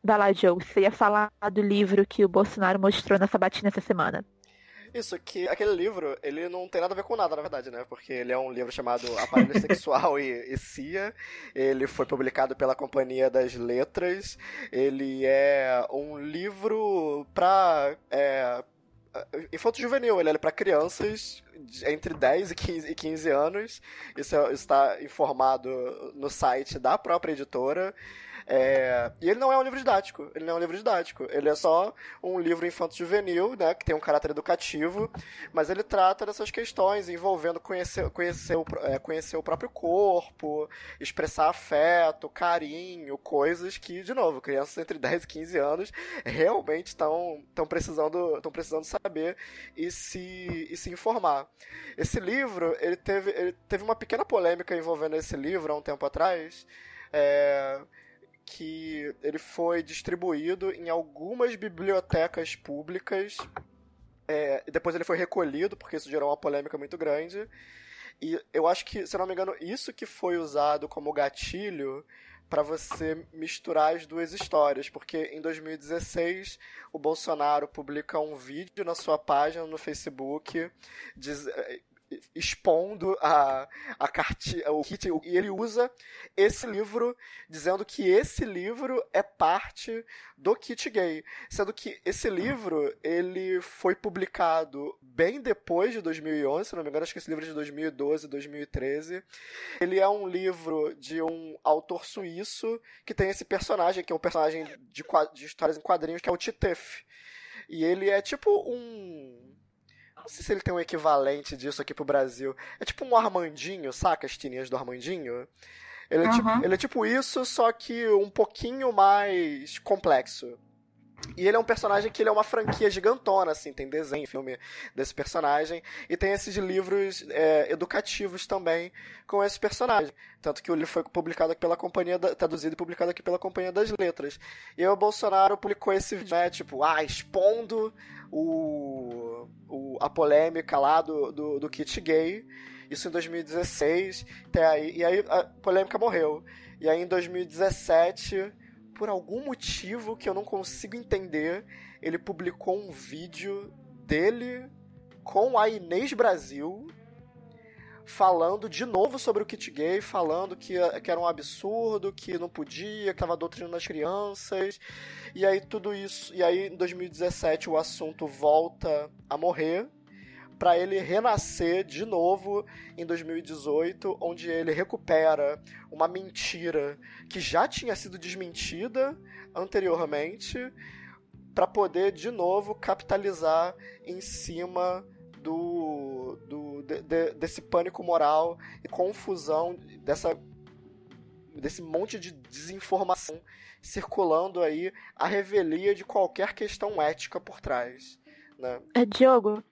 Vai lá, Joe. Você ia falar do livro que o Bolsonaro mostrou na sabatina essa semana. Isso, que aquele livro, ele não tem nada a ver com nada, na verdade, né? Porque ele é um livro chamado Aparelho Sexual e, e Cia. Ele foi publicado pela Companhia das Letras. Ele é um livro pra. É, infanto juvenil, ele é para crianças entre 10 e 15, e 15 anos. Isso está informado no site da própria editora. É, e ele não é um livro didático, ele não é um livro didático, ele é só um livro infanto-juvenil, né, que tem um caráter educativo, mas ele trata dessas questões envolvendo conhecer, conhecer, o, é, conhecer o próprio corpo, expressar afeto, carinho, coisas que, de novo, crianças entre 10 e 15 anos realmente estão precisando, precisando saber e se, e se informar. Esse livro, ele teve, ele teve uma pequena polêmica envolvendo esse livro há um tempo atrás, é, que ele foi distribuído em algumas bibliotecas públicas. É, depois ele foi recolhido, porque isso gerou uma polêmica muito grande. E eu acho que, se não me engano, isso que foi usado como gatilho para você misturar as duas histórias, porque em 2016 o Bolsonaro publica um vídeo na sua página no Facebook diz, expondo a, a cartilha, o kit, e ele usa esse livro dizendo que esse livro é parte do kit gay, sendo que esse livro ele foi publicado bem depois de 2011, se não me engano, acho que esse livro é de 2012, 2013. Ele é um livro de um autor suíço que tem esse personagem, que é um personagem de, de histórias em quadrinhos, que é o Titef. E ele é tipo um não sei se ele tem um equivalente disso aqui pro Brasil. É tipo um Armandinho, saca? As tirinhas do Armandinho. Ele é, uhum. tipo, ele é tipo isso, só que um pouquinho mais complexo. E ele é um personagem que ele é uma franquia gigantona, assim, tem desenho, filme desse personagem, e tem esses livros é, educativos também com esse personagem. Tanto que livro foi publicado aqui pela companhia, da, traduzido e publicado aqui pela Companhia das Letras. E o Bolsonaro publicou esse vídeo, né, tipo, ah, expondo o, o, a polêmica lá do, do, do kit gay, isso em 2016, aí, e aí a polêmica morreu. E aí em 2017 por algum motivo que eu não consigo entender, ele publicou um vídeo dele com a Inês Brasil falando de novo sobre o kit gay, falando que, que era um absurdo, que não podia, que estava doutrinando as crianças. E aí tudo isso, e aí em 2017 o assunto volta a morrer para ele renascer de novo em 2018, onde ele recupera uma mentira que já tinha sido desmentida anteriormente, para poder de novo capitalizar em cima do, do de, de, desse pânico moral e confusão dessa desse monte de desinformação circulando aí a revelia de qualquer questão ética por trás. Né? É, Diogo,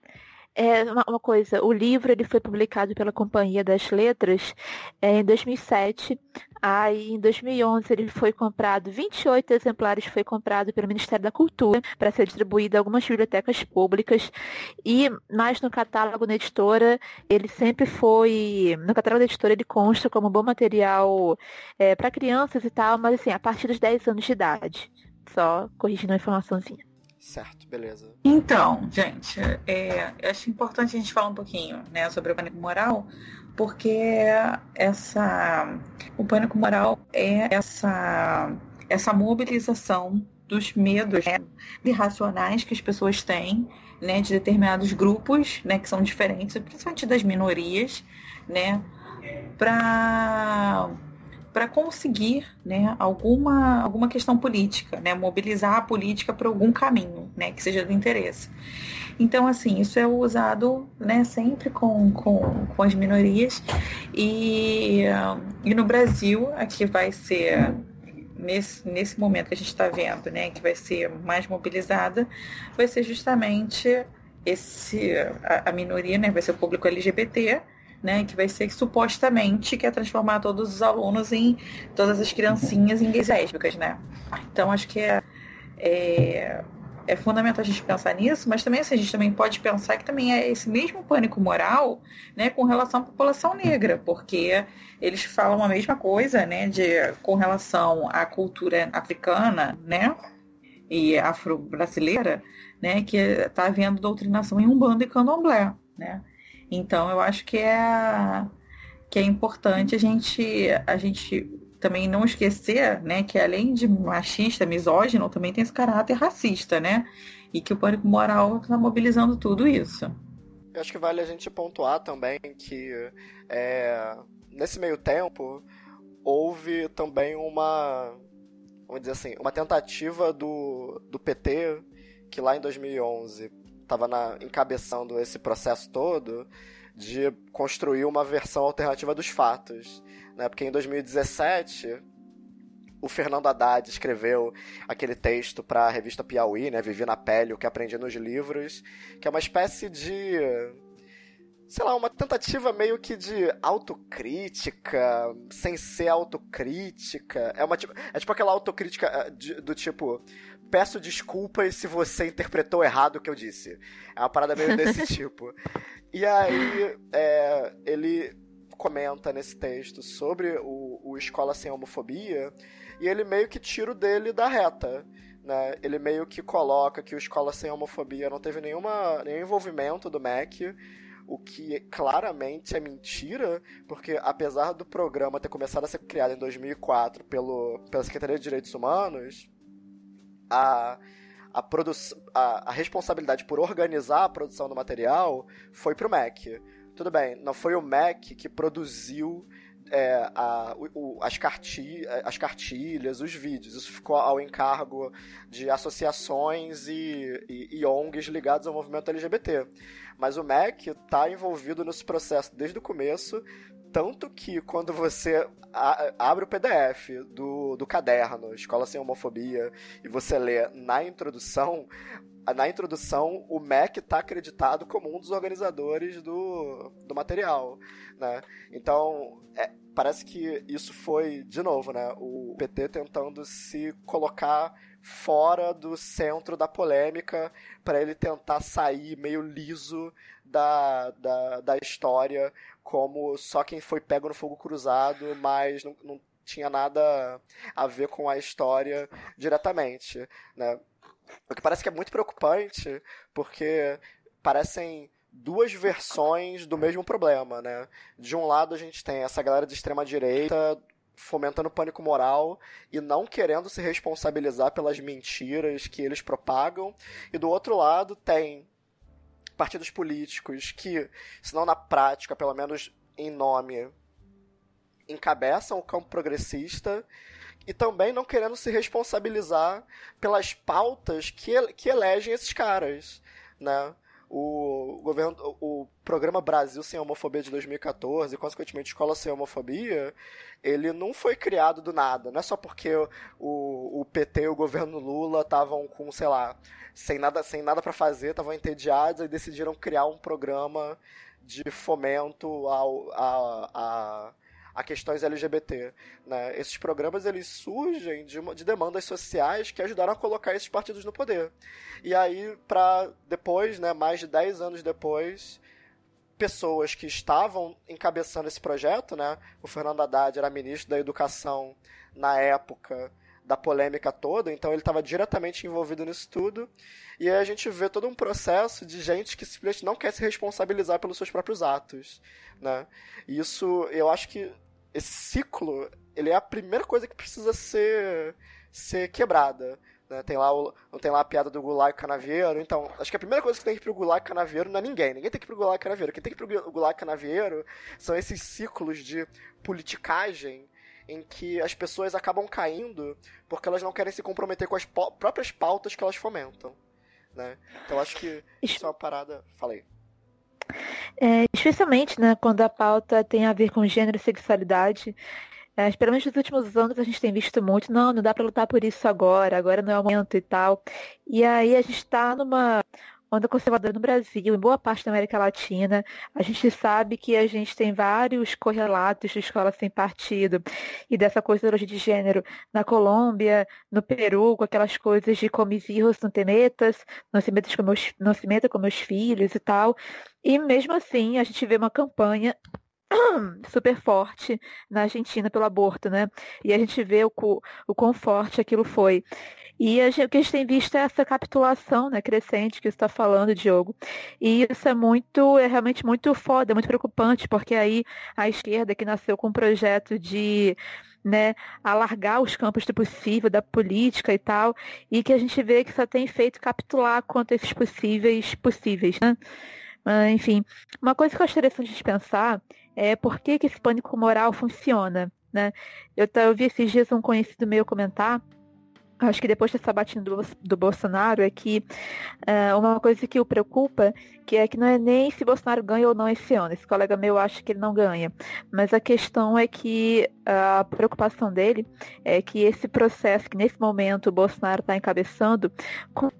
é uma, uma, coisa, o livro ele foi publicado pela Companhia das Letras é, em 2007. Aí, em 2011, ele foi comprado, 28 exemplares foi comprado pelo Ministério da Cultura para ser distribuído a algumas bibliotecas públicas. E mais no catálogo da editora, ele sempre foi. No catálogo da editora, ele consta como bom material é, para crianças e tal, mas assim, a partir dos 10 anos de idade. Só corrigindo a informaçãozinha. Certo, beleza. Então, gente, é, acho importante a gente falar um pouquinho né, sobre o pânico moral, porque essa, o pânico moral é essa, essa mobilização dos medos né, irracionais que as pessoas têm, né, de determinados grupos, né, que são diferentes, principalmente das minorias, né, para para conseguir né, alguma, alguma questão política, né, mobilizar a política para algum caminho né, que seja do interesse. Então, assim, isso é usado né, sempre com, com, com as minorias. E, e no Brasil, aqui vai ser nesse, nesse momento que a gente está vendo, né, que vai ser mais mobilizada, vai ser justamente esse a, a minoria, né, vai ser o público LGBT, né, que vai ser que supostamente quer transformar todos os alunos em todas as criancinhas em gays lésbicas, né? Então acho que é, é, é, fundamental a gente pensar nisso, mas também assim, a gente também pode pensar que também é esse mesmo pânico moral, né, com relação à população negra, porque eles falam a mesma coisa, né, de com relação à cultura africana, né, e afro-brasileira, né, que está havendo doutrinação em umbanda e candomblé, né? Então eu acho que é que é importante a gente a gente também não esquecer, né, que além de machista, misógino, também tem esse caráter racista, né? E que o pânico moral está mobilizando tudo isso. Eu acho que vale a gente pontuar também que é, nesse meio tempo houve também uma vamos dizer assim, uma tentativa do, do PT que lá em 2011 estava encabeçando esse processo todo de construir uma versão alternativa dos fatos. Né? Porque em 2017, o Fernando Haddad escreveu aquele texto para a revista Piauí, né? Vivi na Pele, o que aprendi nos livros, que é uma espécie de sei lá, uma tentativa meio que de autocrítica, sem ser autocrítica. É, uma, tipo, é tipo aquela autocrítica eh, de, do tipo, peço desculpas se você interpretou errado o que eu disse. É uma parada meio desse tipo. E aí, é, ele comenta nesse texto sobre o, o Escola Sem Homofobia e ele meio que tira o dele da reta. Né? Ele meio que coloca que o Escola Sem Homofobia não teve nenhuma, nenhum envolvimento do MEC o que claramente é mentira, porque apesar do programa ter começado a ser criado em 2004 pelo, pela Secretaria de Direitos Humanos, a, a, a, a responsabilidade por organizar a produção do material foi para o MEC. Tudo bem, não foi o MEC que produziu é, a, o, as, carti, as cartilhas, os vídeos. Isso ficou ao encargo de associações e, e, e ONGs ligados ao movimento LGBT. Mas o MEC está envolvido nesse processo desde o começo, tanto que quando você abre o PDF do, do caderno Escola Sem Homofobia e você lê na introdução, na introdução o MEC está acreditado como um dos organizadores do, do material, né? Então, é, parece que isso foi, de novo, né? O PT tentando se colocar fora do centro da polêmica para ele tentar sair meio liso da, da, da história como só quem foi pego no fogo cruzado, mas não, não tinha nada a ver com a história diretamente, né? O que parece que é muito preocupante, porque parecem duas versões do mesmo problema, né? De um lado a gente tem essa galera de extrema direita fomentando pânico moral e não querendo se responsabilizar pelas mentiras que eles propagam, e do outro lado tem partidos políticos que, se não na prática, pelo menos em nome, encabeçam o campo progressista e também não querendo se responsabilizar pelas pautas que, que elegem esses caras, né? O, governo, o programa Brasil Sem Homofobia de 2014 e, consequentemente, Escola Sem Homofobia, ele não foi criado do nada. Não é só porque o, o PT e o governo Lula estavam com, sei lá, sem nada, sem nada para fazer, estavam entediados e decidiram criar um programa de fomento ao, a, a a questões LGBT. Né? Esses programas eles surgem de, uma, de demandas sociais que ajudaram a colocar esses partidos no poder. E aí, para depois, né, mais de 10 anos depois, pessoas que estavam encabeçando esse projeto, né, o Fernando Haddad era ministro da Educação na época da polêmica toda, então ele estava diretamente envolvido nisso tudo. E aí a gente vê todo um processo de gente que simplesmente não quer se responsabilizar pelos seus próprios atos, né? E isso, eu acho que esse ciclo, ele é a primeira coisa que precisa ser, ser quebrada. Né? Tem, lá o, tem lá a piada do Gulag Canavieiro. Então, acho que a primeira coisa que tem que ir pro Gulag Canavieiro não é ninguém. Ninguém tem que ir pro Gulag Canavieiro. Quem tem que ir pro Gulag Canavieiro são esses ciclos de politicagem em que as pessoas acabam caindo porque elas não querem se comprometer com as próprias pautas que elas fomentam. Né? Então acho que isso é uma parada. Falei. É, especialmente né, quando a pauta tem a ver com gênero e sexualidade. É, especialmente nos últimos anos a gente tem visto muito, não, não dá para lutar por isso agora, agora não é o momento e tal. E aí a gente está numa onda conservadora no Brasil, em boa parte da América Latina. A gente sabe que a gente tem vários correlatos de escola sem partido e dessa coisa de gênero na Colômbia, no Peru, com aquelas coisas de come hijos, não não com meus, não se meta com meus filhos e tal. E mesmo assim, a gente vê uma campanha super forte na Argentina pelo aborto, né? E a gente vê o, o quão forte aquilo foi. E gente, o que a gente tem visto é essa capitulação né, crescente que você está falando, Diogo. E isso é muito, é realmente muito foda, muito preocupante, porque aí a esquerda que nasceu com um projeto de né, alargar os campos do possível, da política e tal, e que a gente vê que só tem feito capitular quanto a esses possíveis possíveis, né? enfim, uma coisa que eu acho interessante de pensar é por que, que esse pânico moral funciona, né? Eu, eu vi esses dias um conhecido meu comentar acho que depois dessa batida do, do Bolsonaro é que uh, uma coisa que o preocupa que é que não é nem se Bolsonaro ganha ou não esse ano. Esse colega meu acha que ele não ganha. Mas a questão é que a preocupação dele é que esse processo que nesse momento o Bolsonaro está encabeçando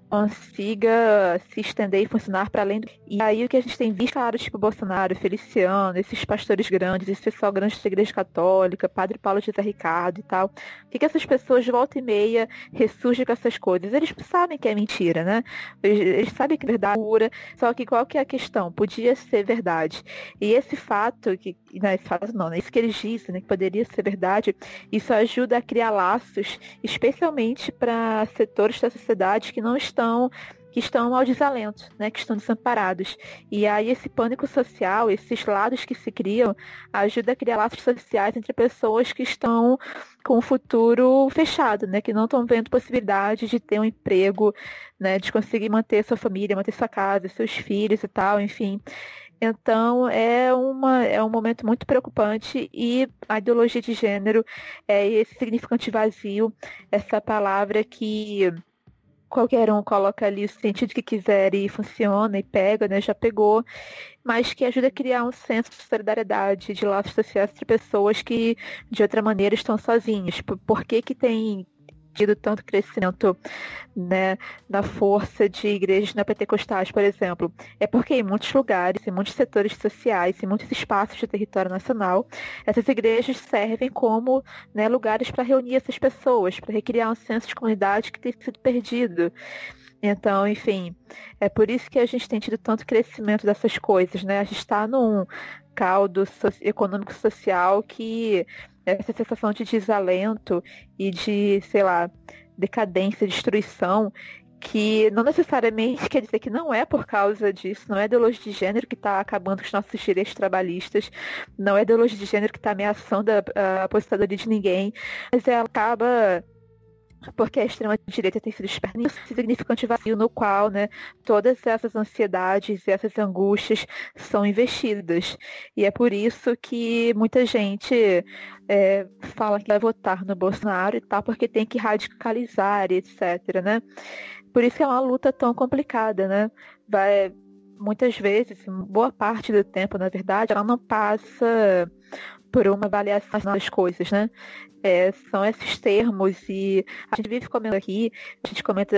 consiga se estender e funcionar para além do. E aí o que a gente tem visto, claro, tipo Bolsonaro, Feliciano, esses pastores grandes, esse pessoal grande da Igreja Católica, Padre Paulo José Ricardo e tal, o que, que essas pessoas de volta e meia ressurgem com essas coisas? Eles sabem que é mentira, né? Eles, eles sabem que é verdade pura, só que qual que é a questão? Podia ser verdade. E esse fato, que não, esse fato não, né? isso que eles dizem, né, que poderia ser verdade, isso ajuda a criar laços, especialmente para setores da sociedade que não estão que estão ao desalento, né, que estão desamparados. E aí esse pânico social, esses lados que se criam, ajuda a criar laços sociais entre pessoas que estão com o futuro fechado, né, que não estão vendo possibilidade de ter um emprego, né, de conseguir manter sua família, manter sua casa, seus filhos e tal, enfim. Então é, uma, é um momento muito preocupante e a ideologia de gênero é esse significante vazio, essa palavra que qualquer um coloca ali o sentido que quiser e funciona e pega, né? Já pegou, mas que ajuda a criar um senso de solidariedade, de laços sociais entre pessoas que de outra maneira estão sozinhas. Por que, que tem tanto crescimento né, na força de igrejas neopentecostais, por exemplo, é porque em muitos lugares, em muitos setores sociais, em muitos espaços de território nacional, essas igrejas servem como né, lugares para reunir essas pessoas, para recriar um senso de comunidade que tem sido perdido. Então, enfim, é por isso que a gente tem tido tanto crescimento dessas coisas, né? A gente está num caldo econômico-social que essa sensação de desalento e de, sei lá, decadência, destruição, que não necessariamente quer dizer que não é por causa disso, não é ideologia de gênero que está acabando com os nossos direitos trabalhistas, não é ideologia de gênero que está ameaçando a, a aposentadoria de ninguém, mas ela acaba porque a extrema-direita tem sido esperta um significante vazio no qual né, todas essas ansiedades e essas angústias são investidas. E é por isso que muita gente é, fala que vai votar no Bolsonaro e tal, porque tem que radicalizar e etc. Né? Por isso que é uma luta tão complicada. Né? Vai, muitas vezes, boa parte do tempo, na verdade, ela não passa por uma avaliação das coisas, né? É, são esses termos e a gente vive comentando aqui, a gente comenta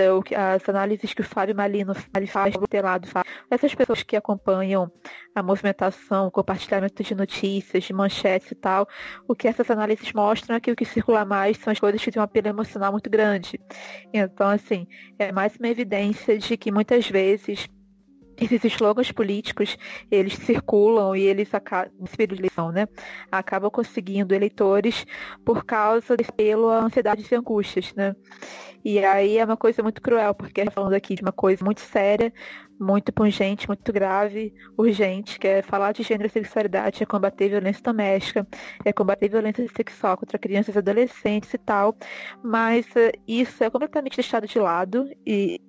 as análises que o Fábio Malino faz, o Telado faz. Essas pessoas que acompanham a movimentação, o compartilhamento de notícias, de manchetes e tal, o que essas análises mostram é que o que circula mais são as coisas que têm um apelo emocional muito grande. Então, assim, é mais uma evidência de que muitas vezes esses slogans políticos, eles circulam e eles acabam, eleição, né? Acabam conseguindo eleitores por causa desse apelo a ansiedades e angústias, né? E aí é uma coisa muito cruel, porque é falando aqui de uma coisa muito séria, muito pungente, muito grave, urgente, que é falar de gênero e sexualidade, é combater violência doméstica, é combater violência sexual contra crianças e adolescentes e tal, mas uh, isso é completamente deixado de lado e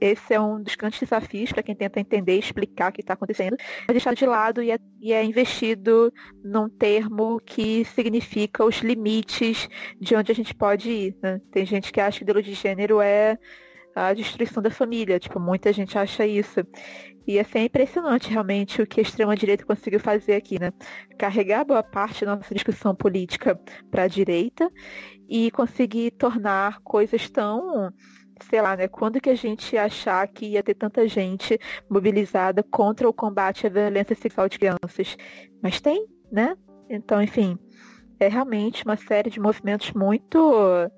esse é um dos grandes desafios para quem tenta entender e explicar o que está acontecendo. É deixado de lado e é, e é, investido num termo que significa os limites de onde a gente pode ir. Né? Tem gente que acha que ideologia de gênero é a destruição da família. Tipo, muita gente acha isso. E assim, é impressionante realmente o que a extrema-direita conseguiu fazer aqui, né? Carregar boa parte da nossa discussão política para a direita e conseguir tornar coisas tão sei lá, né? Quando que a gente ia achar que ia ter tanta gente mobilizada contra o combate à violência sexual de crianças? Mas tem, né? Então, enfim, é realmente uma série de movimentos muito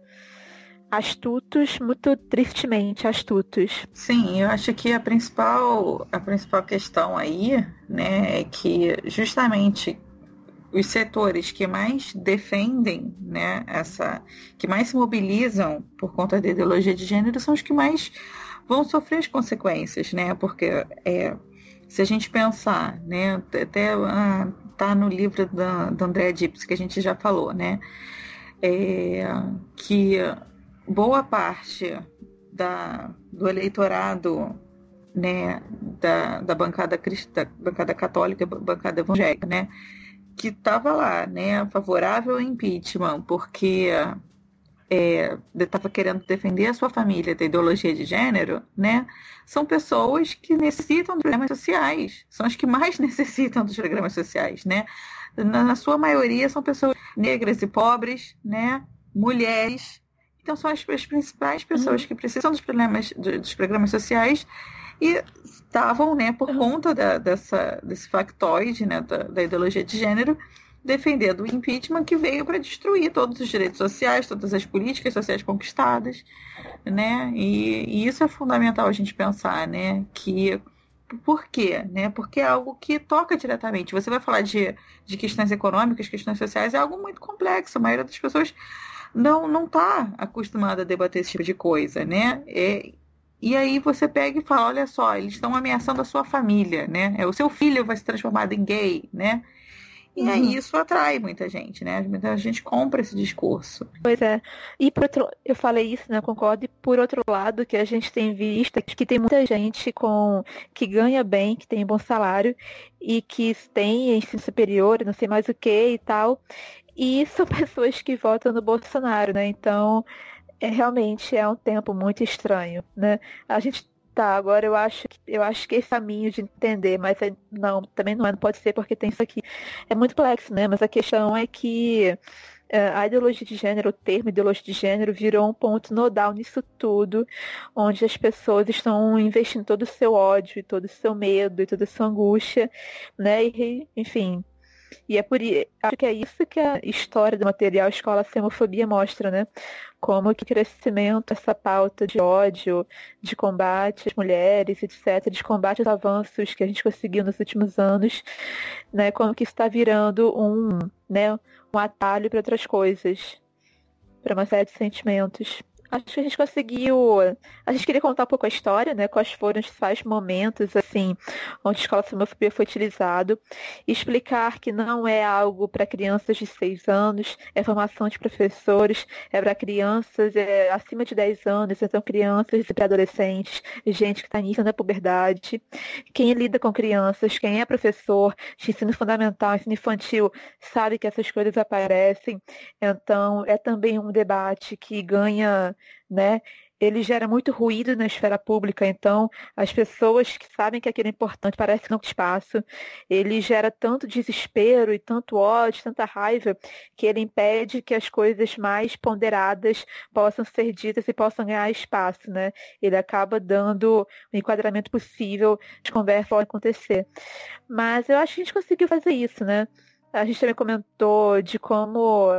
astutos, muito tristemente astutos. Sim, eu acho que a principal, a principal questão aí, né, é que justamente os setores que mais defendem, né, essa, que mais se mobilizam por conta da ideologia de gênero são os que mais vão sofrer as consequências, né? Porque é, se a gente pensar, né, até ah, tá no livro da, da Andrea Dips que a gente já falou, né, é, que boa parte da, do eleitorado né, da, da bancada cristã, bancada católica, bancada evangélica, né, que estava lá, né, favorável ao impeachment, porque estava é, querendo defender a sua família da ideologia de gênero, né? São pessoas que necessitam de programas sociais, são as que mais necessitam dos programas sociais, né? Na, na sua maioria são pessoas negras e pobres, né? Mulheres. Então são as, as principais pessoas uhum. que precisam dos problemas dos programas sociais e estavam, né, por conta da, dessa, desse factoide, né, da, da ideologia de gênero, defendendo o impeachment que veio para destruir todos os direitos sociais, todas as políticas sociais conquistadas, né? E, e, isso é fundamental a gente pensar, né? Que por quê? Né? Porque é algo que toca diretamente. Você vai falar de, de questões econômicas, questões sociais, é algo muito complexo. A maioria das pessoas não não está acostumada a debater esse tipo de coisa, né? É, e aí você pega e fala, olha só, eles estão ameaçando a sua família, né? É, o seu filho vai ser transformado em gay, né? E uhum. aí isso atrai muita gente, né? Muita gente compra esse discurso. Pois é. E por outro, eu falei isso, né? Concordo. E por outro lado, que a gente tem visto que tem muita gente com que ganha bem, que tem bom salário e que tem ensino superior, não sei mais o que e tal. E são pessoas que votam no Bolsonaro, né? Então, é, realmente é um tempo muito estranho, né? A gente Tá, agora eu acho que eu acho que esse caminho de entender, mas é, não, também não, é, não pode ser porque tem isso aqui. É muito complexo, né? Mas a questão é que é, a ideologia de gênero, o termo ideologia de gênero, virou um ponto nodal nisso tudo, onde as pessoas estão investindo todo o seu ódio, todo o seu medo e toda a sua angústia, né? E, enfim, e é por acho que é isso que a história do material Escola Sem Homofobia mostra, né? Como que crescimento, essa pauta de ódio, de combate às mulheres, etc., de combate aos avanços que a gente conseguiu nos últimos anos, né? Como que está virando um, né, um atalho para outras coisas, para uma série de sentimentos. Acho que a gente conseguiu. A gente queria contar um pouco a história, né? Quais foram os principais momentos, assim, onde a escola semofobia foi utilizado. Explicar que não é algo para crianças de 6 anos, é formação de professores, é para crianças é, acima de 10 anos, então crianças e pré-adolescentes, gente que está início da puberdade. Quem lida com crianças, quem é professor de ensino fundamental, ensino infantil, sabe que essas coisas aparecem. Então, é também um debate que ganha né? Ele gera muito ruído na esfera pública, então as pessoas que sabem que aquilo é importante parecem que não tem espaço. Ele gera tanto desespero e tanto ódio, tanta raiva, que ele impede que as coisas mais ponderadas possam ser ditas e possam ganhar espaço, né? Ele acaba dando o enquadramento possível de conversa pode acontecer. Mas eu acho que a gente conseguiu fazer isso, né? A gente também comentou de como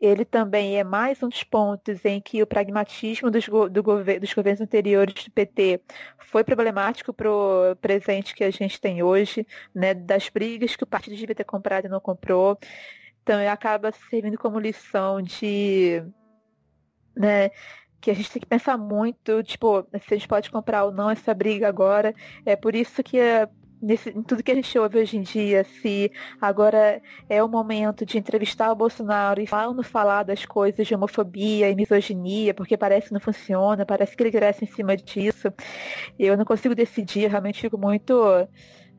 ele também é mais um dos pontos em que o pragmatismo dos, do dos governos anteriores do PT foi problemático para o presente que a gente tem hoje, né, das brigas que o partido devia ter comprado e não comprou. Então, ele acaba servindo como lição de. Né, que a gente tem que pensar muito, tipo, se a gente pode comprar ou não essa briga agora. É por isso que nesse, em tudo que a gente ouve hoje em dia, se agora é o momento de entrevistar o Bolsonaro e falar ou não falar das coisas de homofobia e misoginia, porque parece que não funciona, parece que ele cresce em cima disso. Eu não consigo decidir, realmente fico muito.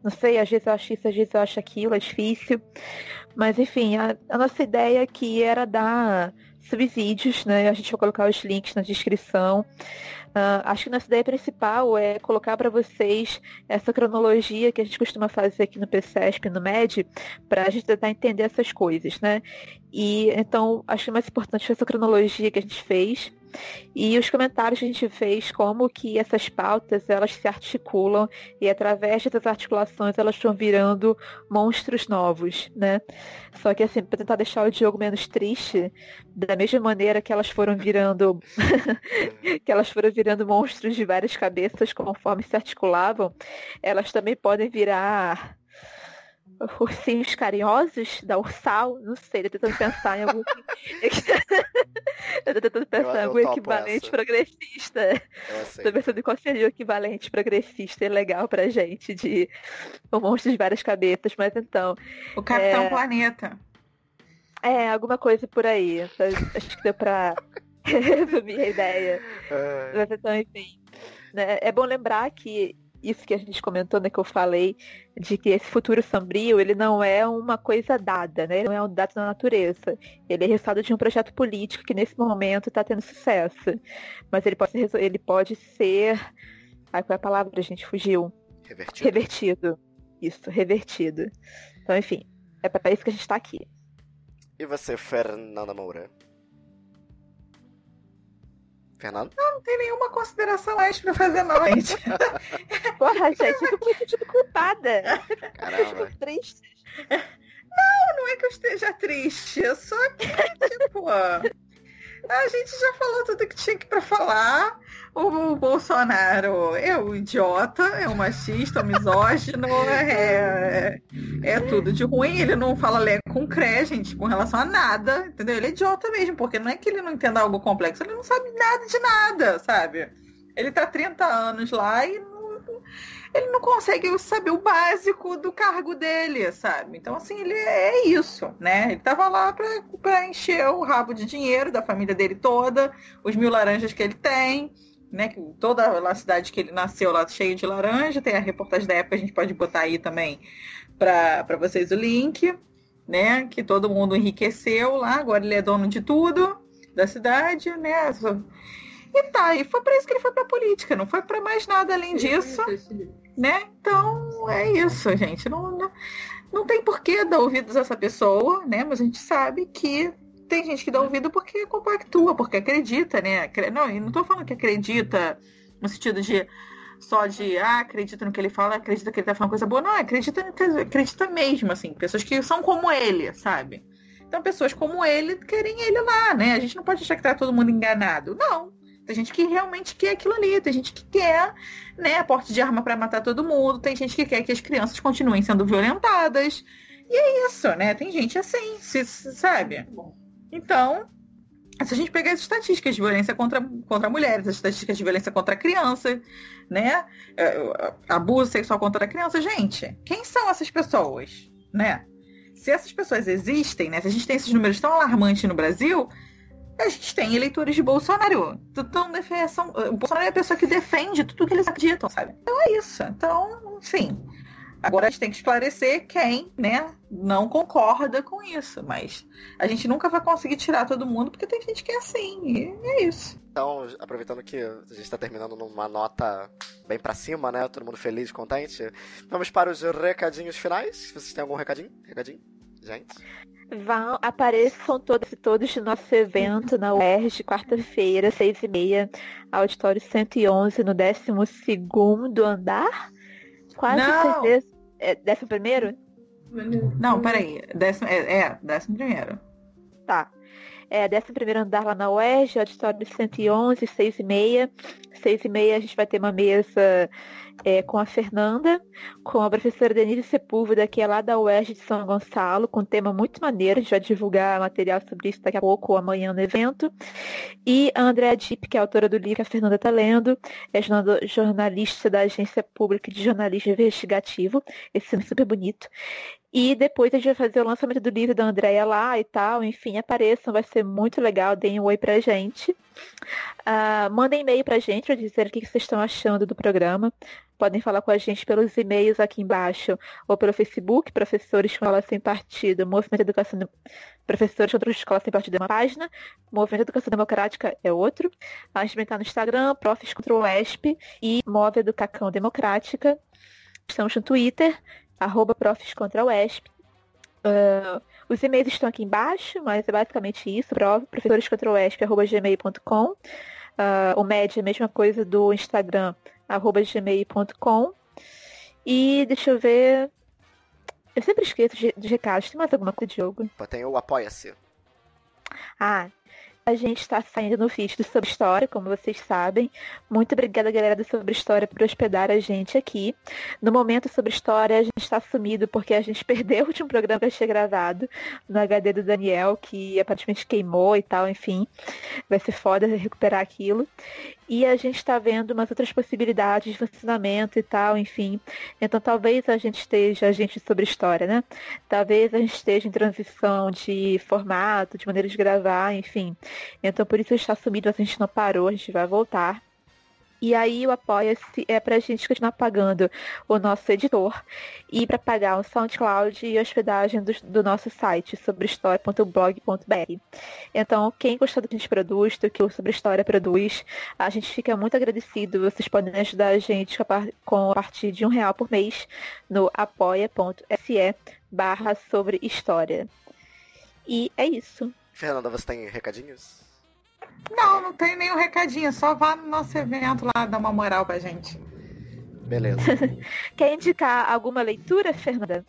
Não sei, às vezes eu acho isso, às vezes eu acho aquilo, é difícil. Mas enfim, a, a nossa ideia aqui era dar subsídios, né? A gente vai colocar os links na descrição. Uh, acho que nossa ideia principal é colocar para vocês essa cronologia que a gente costuma fazer aqui no PCESP, no MED, para a gente tentar entender essas coisas, né? E então, acho que o mais importante foi essa cronologia que a gente fez. E os comentários que a gente fez, como que essas pautas elas se articulam e através dessas articulações elas estão virando monstros novos, né? Só que assim, para tentar deixar o Diogo menos triste, da mesma maneira que elas foram virando que elas foram virando monstros de várias cabeças conforme se articulavam, elas também podem virar ursinhos carinhosos da Ursal, não sei, tô tentando pensar em algum. eu tô tentando pensar eu, em algum equivalente essa. progressista. Tô pensando em qual seria o equivalente progressista e legal pra gente de um monstro de várias cabeças, mas então. O Capitão é... Planeta. É, alguma coisa por aí. Acho que deu pra resumir a ideia. É... Mas então, enfim. Né? É bom lembrar que isso que a gente comentou, né, que eu falei, de que esse futuro sombrio, ele não é uma coisa dada, né? Ele não é um dado da natureza. Ele é resultado de um projeto político que nesse momento está tendo sucesso. Mas ele pode ser, ele pode ser. Ai, qual é a palavra? A gente fugiu. Revertido. Revertido. Isso, revertido. Então, enfim, é para isso que a gente está aqui. E você, Fernanda Moura? Fernando? Não, não tem nenhuma consideração mais pra fazer, não, gente. Porra, gente, eu fico me sentindo culpada. Caramba. triste. Não, não é que eu esteja triste. Eu só que, tipo, a gente já falou tudo que tinha que pra falar. O Bolsonaro é um idiota, é um machista, um misógino, é, é tudo de ruim. Ele não fala lé com cré, gente, com relação a nada, entendeu? Ele é idiota mesmo, porque não é que ele não entenda algo complexo, ele não sabe nada de nada, sabe? Ele tá 30 anos lá e não ele não consegue saber o básico do cargo dele, sabe? Então, assim, ele é isso, né? Ele tava lá pra encher o rabo de dinheiro da família dele toda, os mil laranjas que ele tem, né? Toda a cidade que ele nasceu lá cheio de laranja, tem a reportagem da época, a gente pode botar aí também para vocês o link, né? Que todo mundo enriqueceu lá, agora ele é dono de tudo da cidade, né? E tá, e foi para isso que ele foi pra política, não foi para mais nada além disso, né? Então é isso, gente. Não, não, não tem porquê dar ouvidos a essa pessoa, né? Mas a gente sabe que tem gente que dá ouvido porque compactua, porque acredita, né? Não, e não tô falando que acredita no sentido de só de ah, acredita no que ele fala, acredita que ele tá falando coisa boa. Não, acredita, acredita mesmo, assim. Pessoas que são como ele, sabe? Então, pessoas como ele querem ele lá, né? A gente não pode achar que tá todo mundo enganado. Não. Tem gente que realmente quer aquilo ali, tem gente que quer, né, porte de arma para matar todo mundo, tem gente que quer que as crianças continuem sendo violentadas. E é isso, né? Tem gente assim, se, sabe? Então, se a gente pegar as estatísticas de violência contra, contra mulheres, as estatísticas de violência contra crianças, né? É, abuso sexual contra a criança, gente, quem são essas pessoas, né? Se essas pessoas existem, né? Se a gente tem esses números tão alarmantes no Brasil, a gente tem eleitores de Bolsonaro. Então, defensão, o Bolsonaro é a pessoa que defende tudo que eles acreditam, sabe? Então é isso. Então, enfim. Agora a gente tem que esclarecer quem, né, não concorda com isso. Mas a gente nunca vai conseguir tirar todo mundo porque tem gente que é assim. E é isso. Então, aproveitando que a gente está terminando numa nota bem para cima, né? Todo mundo feliz, contente. Vamos para os recadinhos finais. Vocês têm algum recadinho? Recadinho? Gente? Vão, apareçam todos e todos no nosso evento na UERJ, quarta-feira, seis e meia, auditório 111, no 12 andar. Quase Não. certeza. É, décimo primeiro? Não, peraí. Décimo, é, é, décimo primeiro. Tá. É, 11 primeiro andar lá na UERJ, auditório 111, seis e meia. Seis e meia a gente vai ter uma mesa é, com a Fernanda, com a professora Denise Sepúlveda, que é lá da UERJ de São Gonçalo, com um tema muito maneiro, a gente vai divulgar material sobre isso daqui a pouco ou amanhã no evento. E a Andrea Dipp, que é autora do livro que a Fernanda está lendo, é jornalista da Agência Pública de Jornalismo Investigativo, esse nome é super bonito. E depois a gente vai fazer o lançamento do livro da Andrea lá e tal. Enfim, apareçam, vai ser muito legal. Deem um oi pra gente. Uh, mandem e-mail pra gente para dizer o que vocês estão achando do programa. Podem falar com a gente pelos e-mails aqui embaixo ou pelo Facebook, Professores Escola Sem Partido, Movimento Educação Professores Contra Escola Sem Partido é uma página, Movimento Educação Democrática é outro. A gente está no Instagram, Profs contra o ESP e Move Educação Democrática. Estamos no Twitter, arroba Profs contra o ESP. Uh, os e-mails estão aqui embaixo, mas é basicamente isso, professores contra o ESP, arroba gmail.com. Uh, o MED é a mesma coisa do Instagram, arroba gmail.com. E deixa eu ver. Eu sempre esqueço de, recados. Tem mais alguma coisa, Diogo? Tem o Apoia-se. Ah, a gente está saindo no feed do Sobre História, como vocês sabem. Muito obrigada, galera do Sobre História, por hospedar a gente aqui. No momento Sobre História, a gente está sumido porque a gente perdeu o último programa que eu tinha gravado no HD do Daniel, que aparentemente queimou e tal, enfim. Vai ser foda recuperar aquilo. E a gente está vendo umas outras possibilidades de funcionamento e tal, enfim. Então talvez a gente esteja, a gente sobre história, né? Talvez a gente esteja em transição de formato, de maneira de gravar, enfim. Então por isso está sumido, a gente não parou, a gente vai voltar. E aí o Apoia-se é pra gente continuar pagando o nosso editor e para pagar o SoundCloud e hospedagem do, do nosso site sobre história.blog.br. Então, quem gostou do que a gente produz, do que o Sobre História produz, a gente fica muito agradecido. Vocês podem ajudar a gente com a partir de um real por mês no apoia.se barra sobre história. E é isso. Fernanda, você tem recadinhos? Não, não tem nenhum recadinho. Só vá no nosso evento lá dar uma moral pra gente. Beleza. Quer indicar alguma leitura, Fernanda?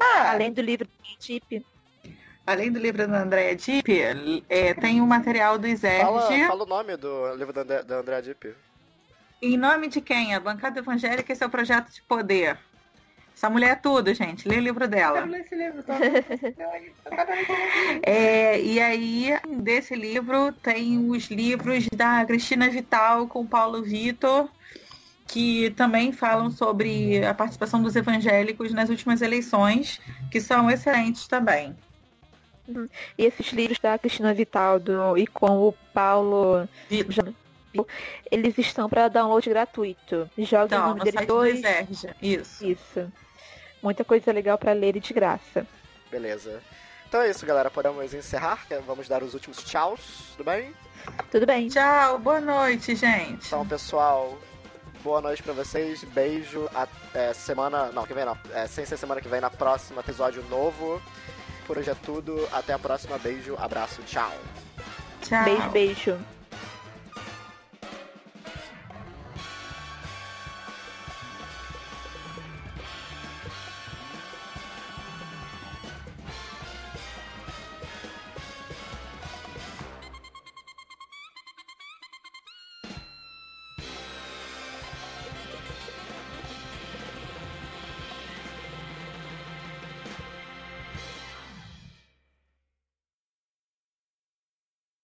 Ah, Além do livro do Deep. Além do livro da Andréa Dipp, é, tem o um material do Iserge. Fala, fala, o nome do livro da, da Andréa Dipp. Em nome de quem? A Bancada Evangélica, esse é o projeto de poder. Essa mulher é tudo, gente. Lê o livro dela. Eu esse livro, tá? é, e aí, desse livro, tem os livros da Cristina Vital com Paulo Vitor, que também falam sobre a participação dos evangélicos nas últimas eleições, que são excelentes também. Uhum. E esses livros da Cristina Vital do, e com o Paulo Vitor. Eles estão para download gratuito. Joga então, no site dois. Isso. Isso. Muita coisa legal para ler e de graça. Beleza. Então é isso, galera. Podemos encerrar? Vamos dar os últimos tchauz, tudo bem? Tudo bem. Tchau, boa noite, gente. Então, pessoal, boa noite para vocês. Beijo. Até semana. Não, que vem não. É, sem ser semana que vem, na próxima episódio novo. Por hoje é tudo. Até a próxima. Beijo, abraço, tchau. Tchau. Beijo, beijo.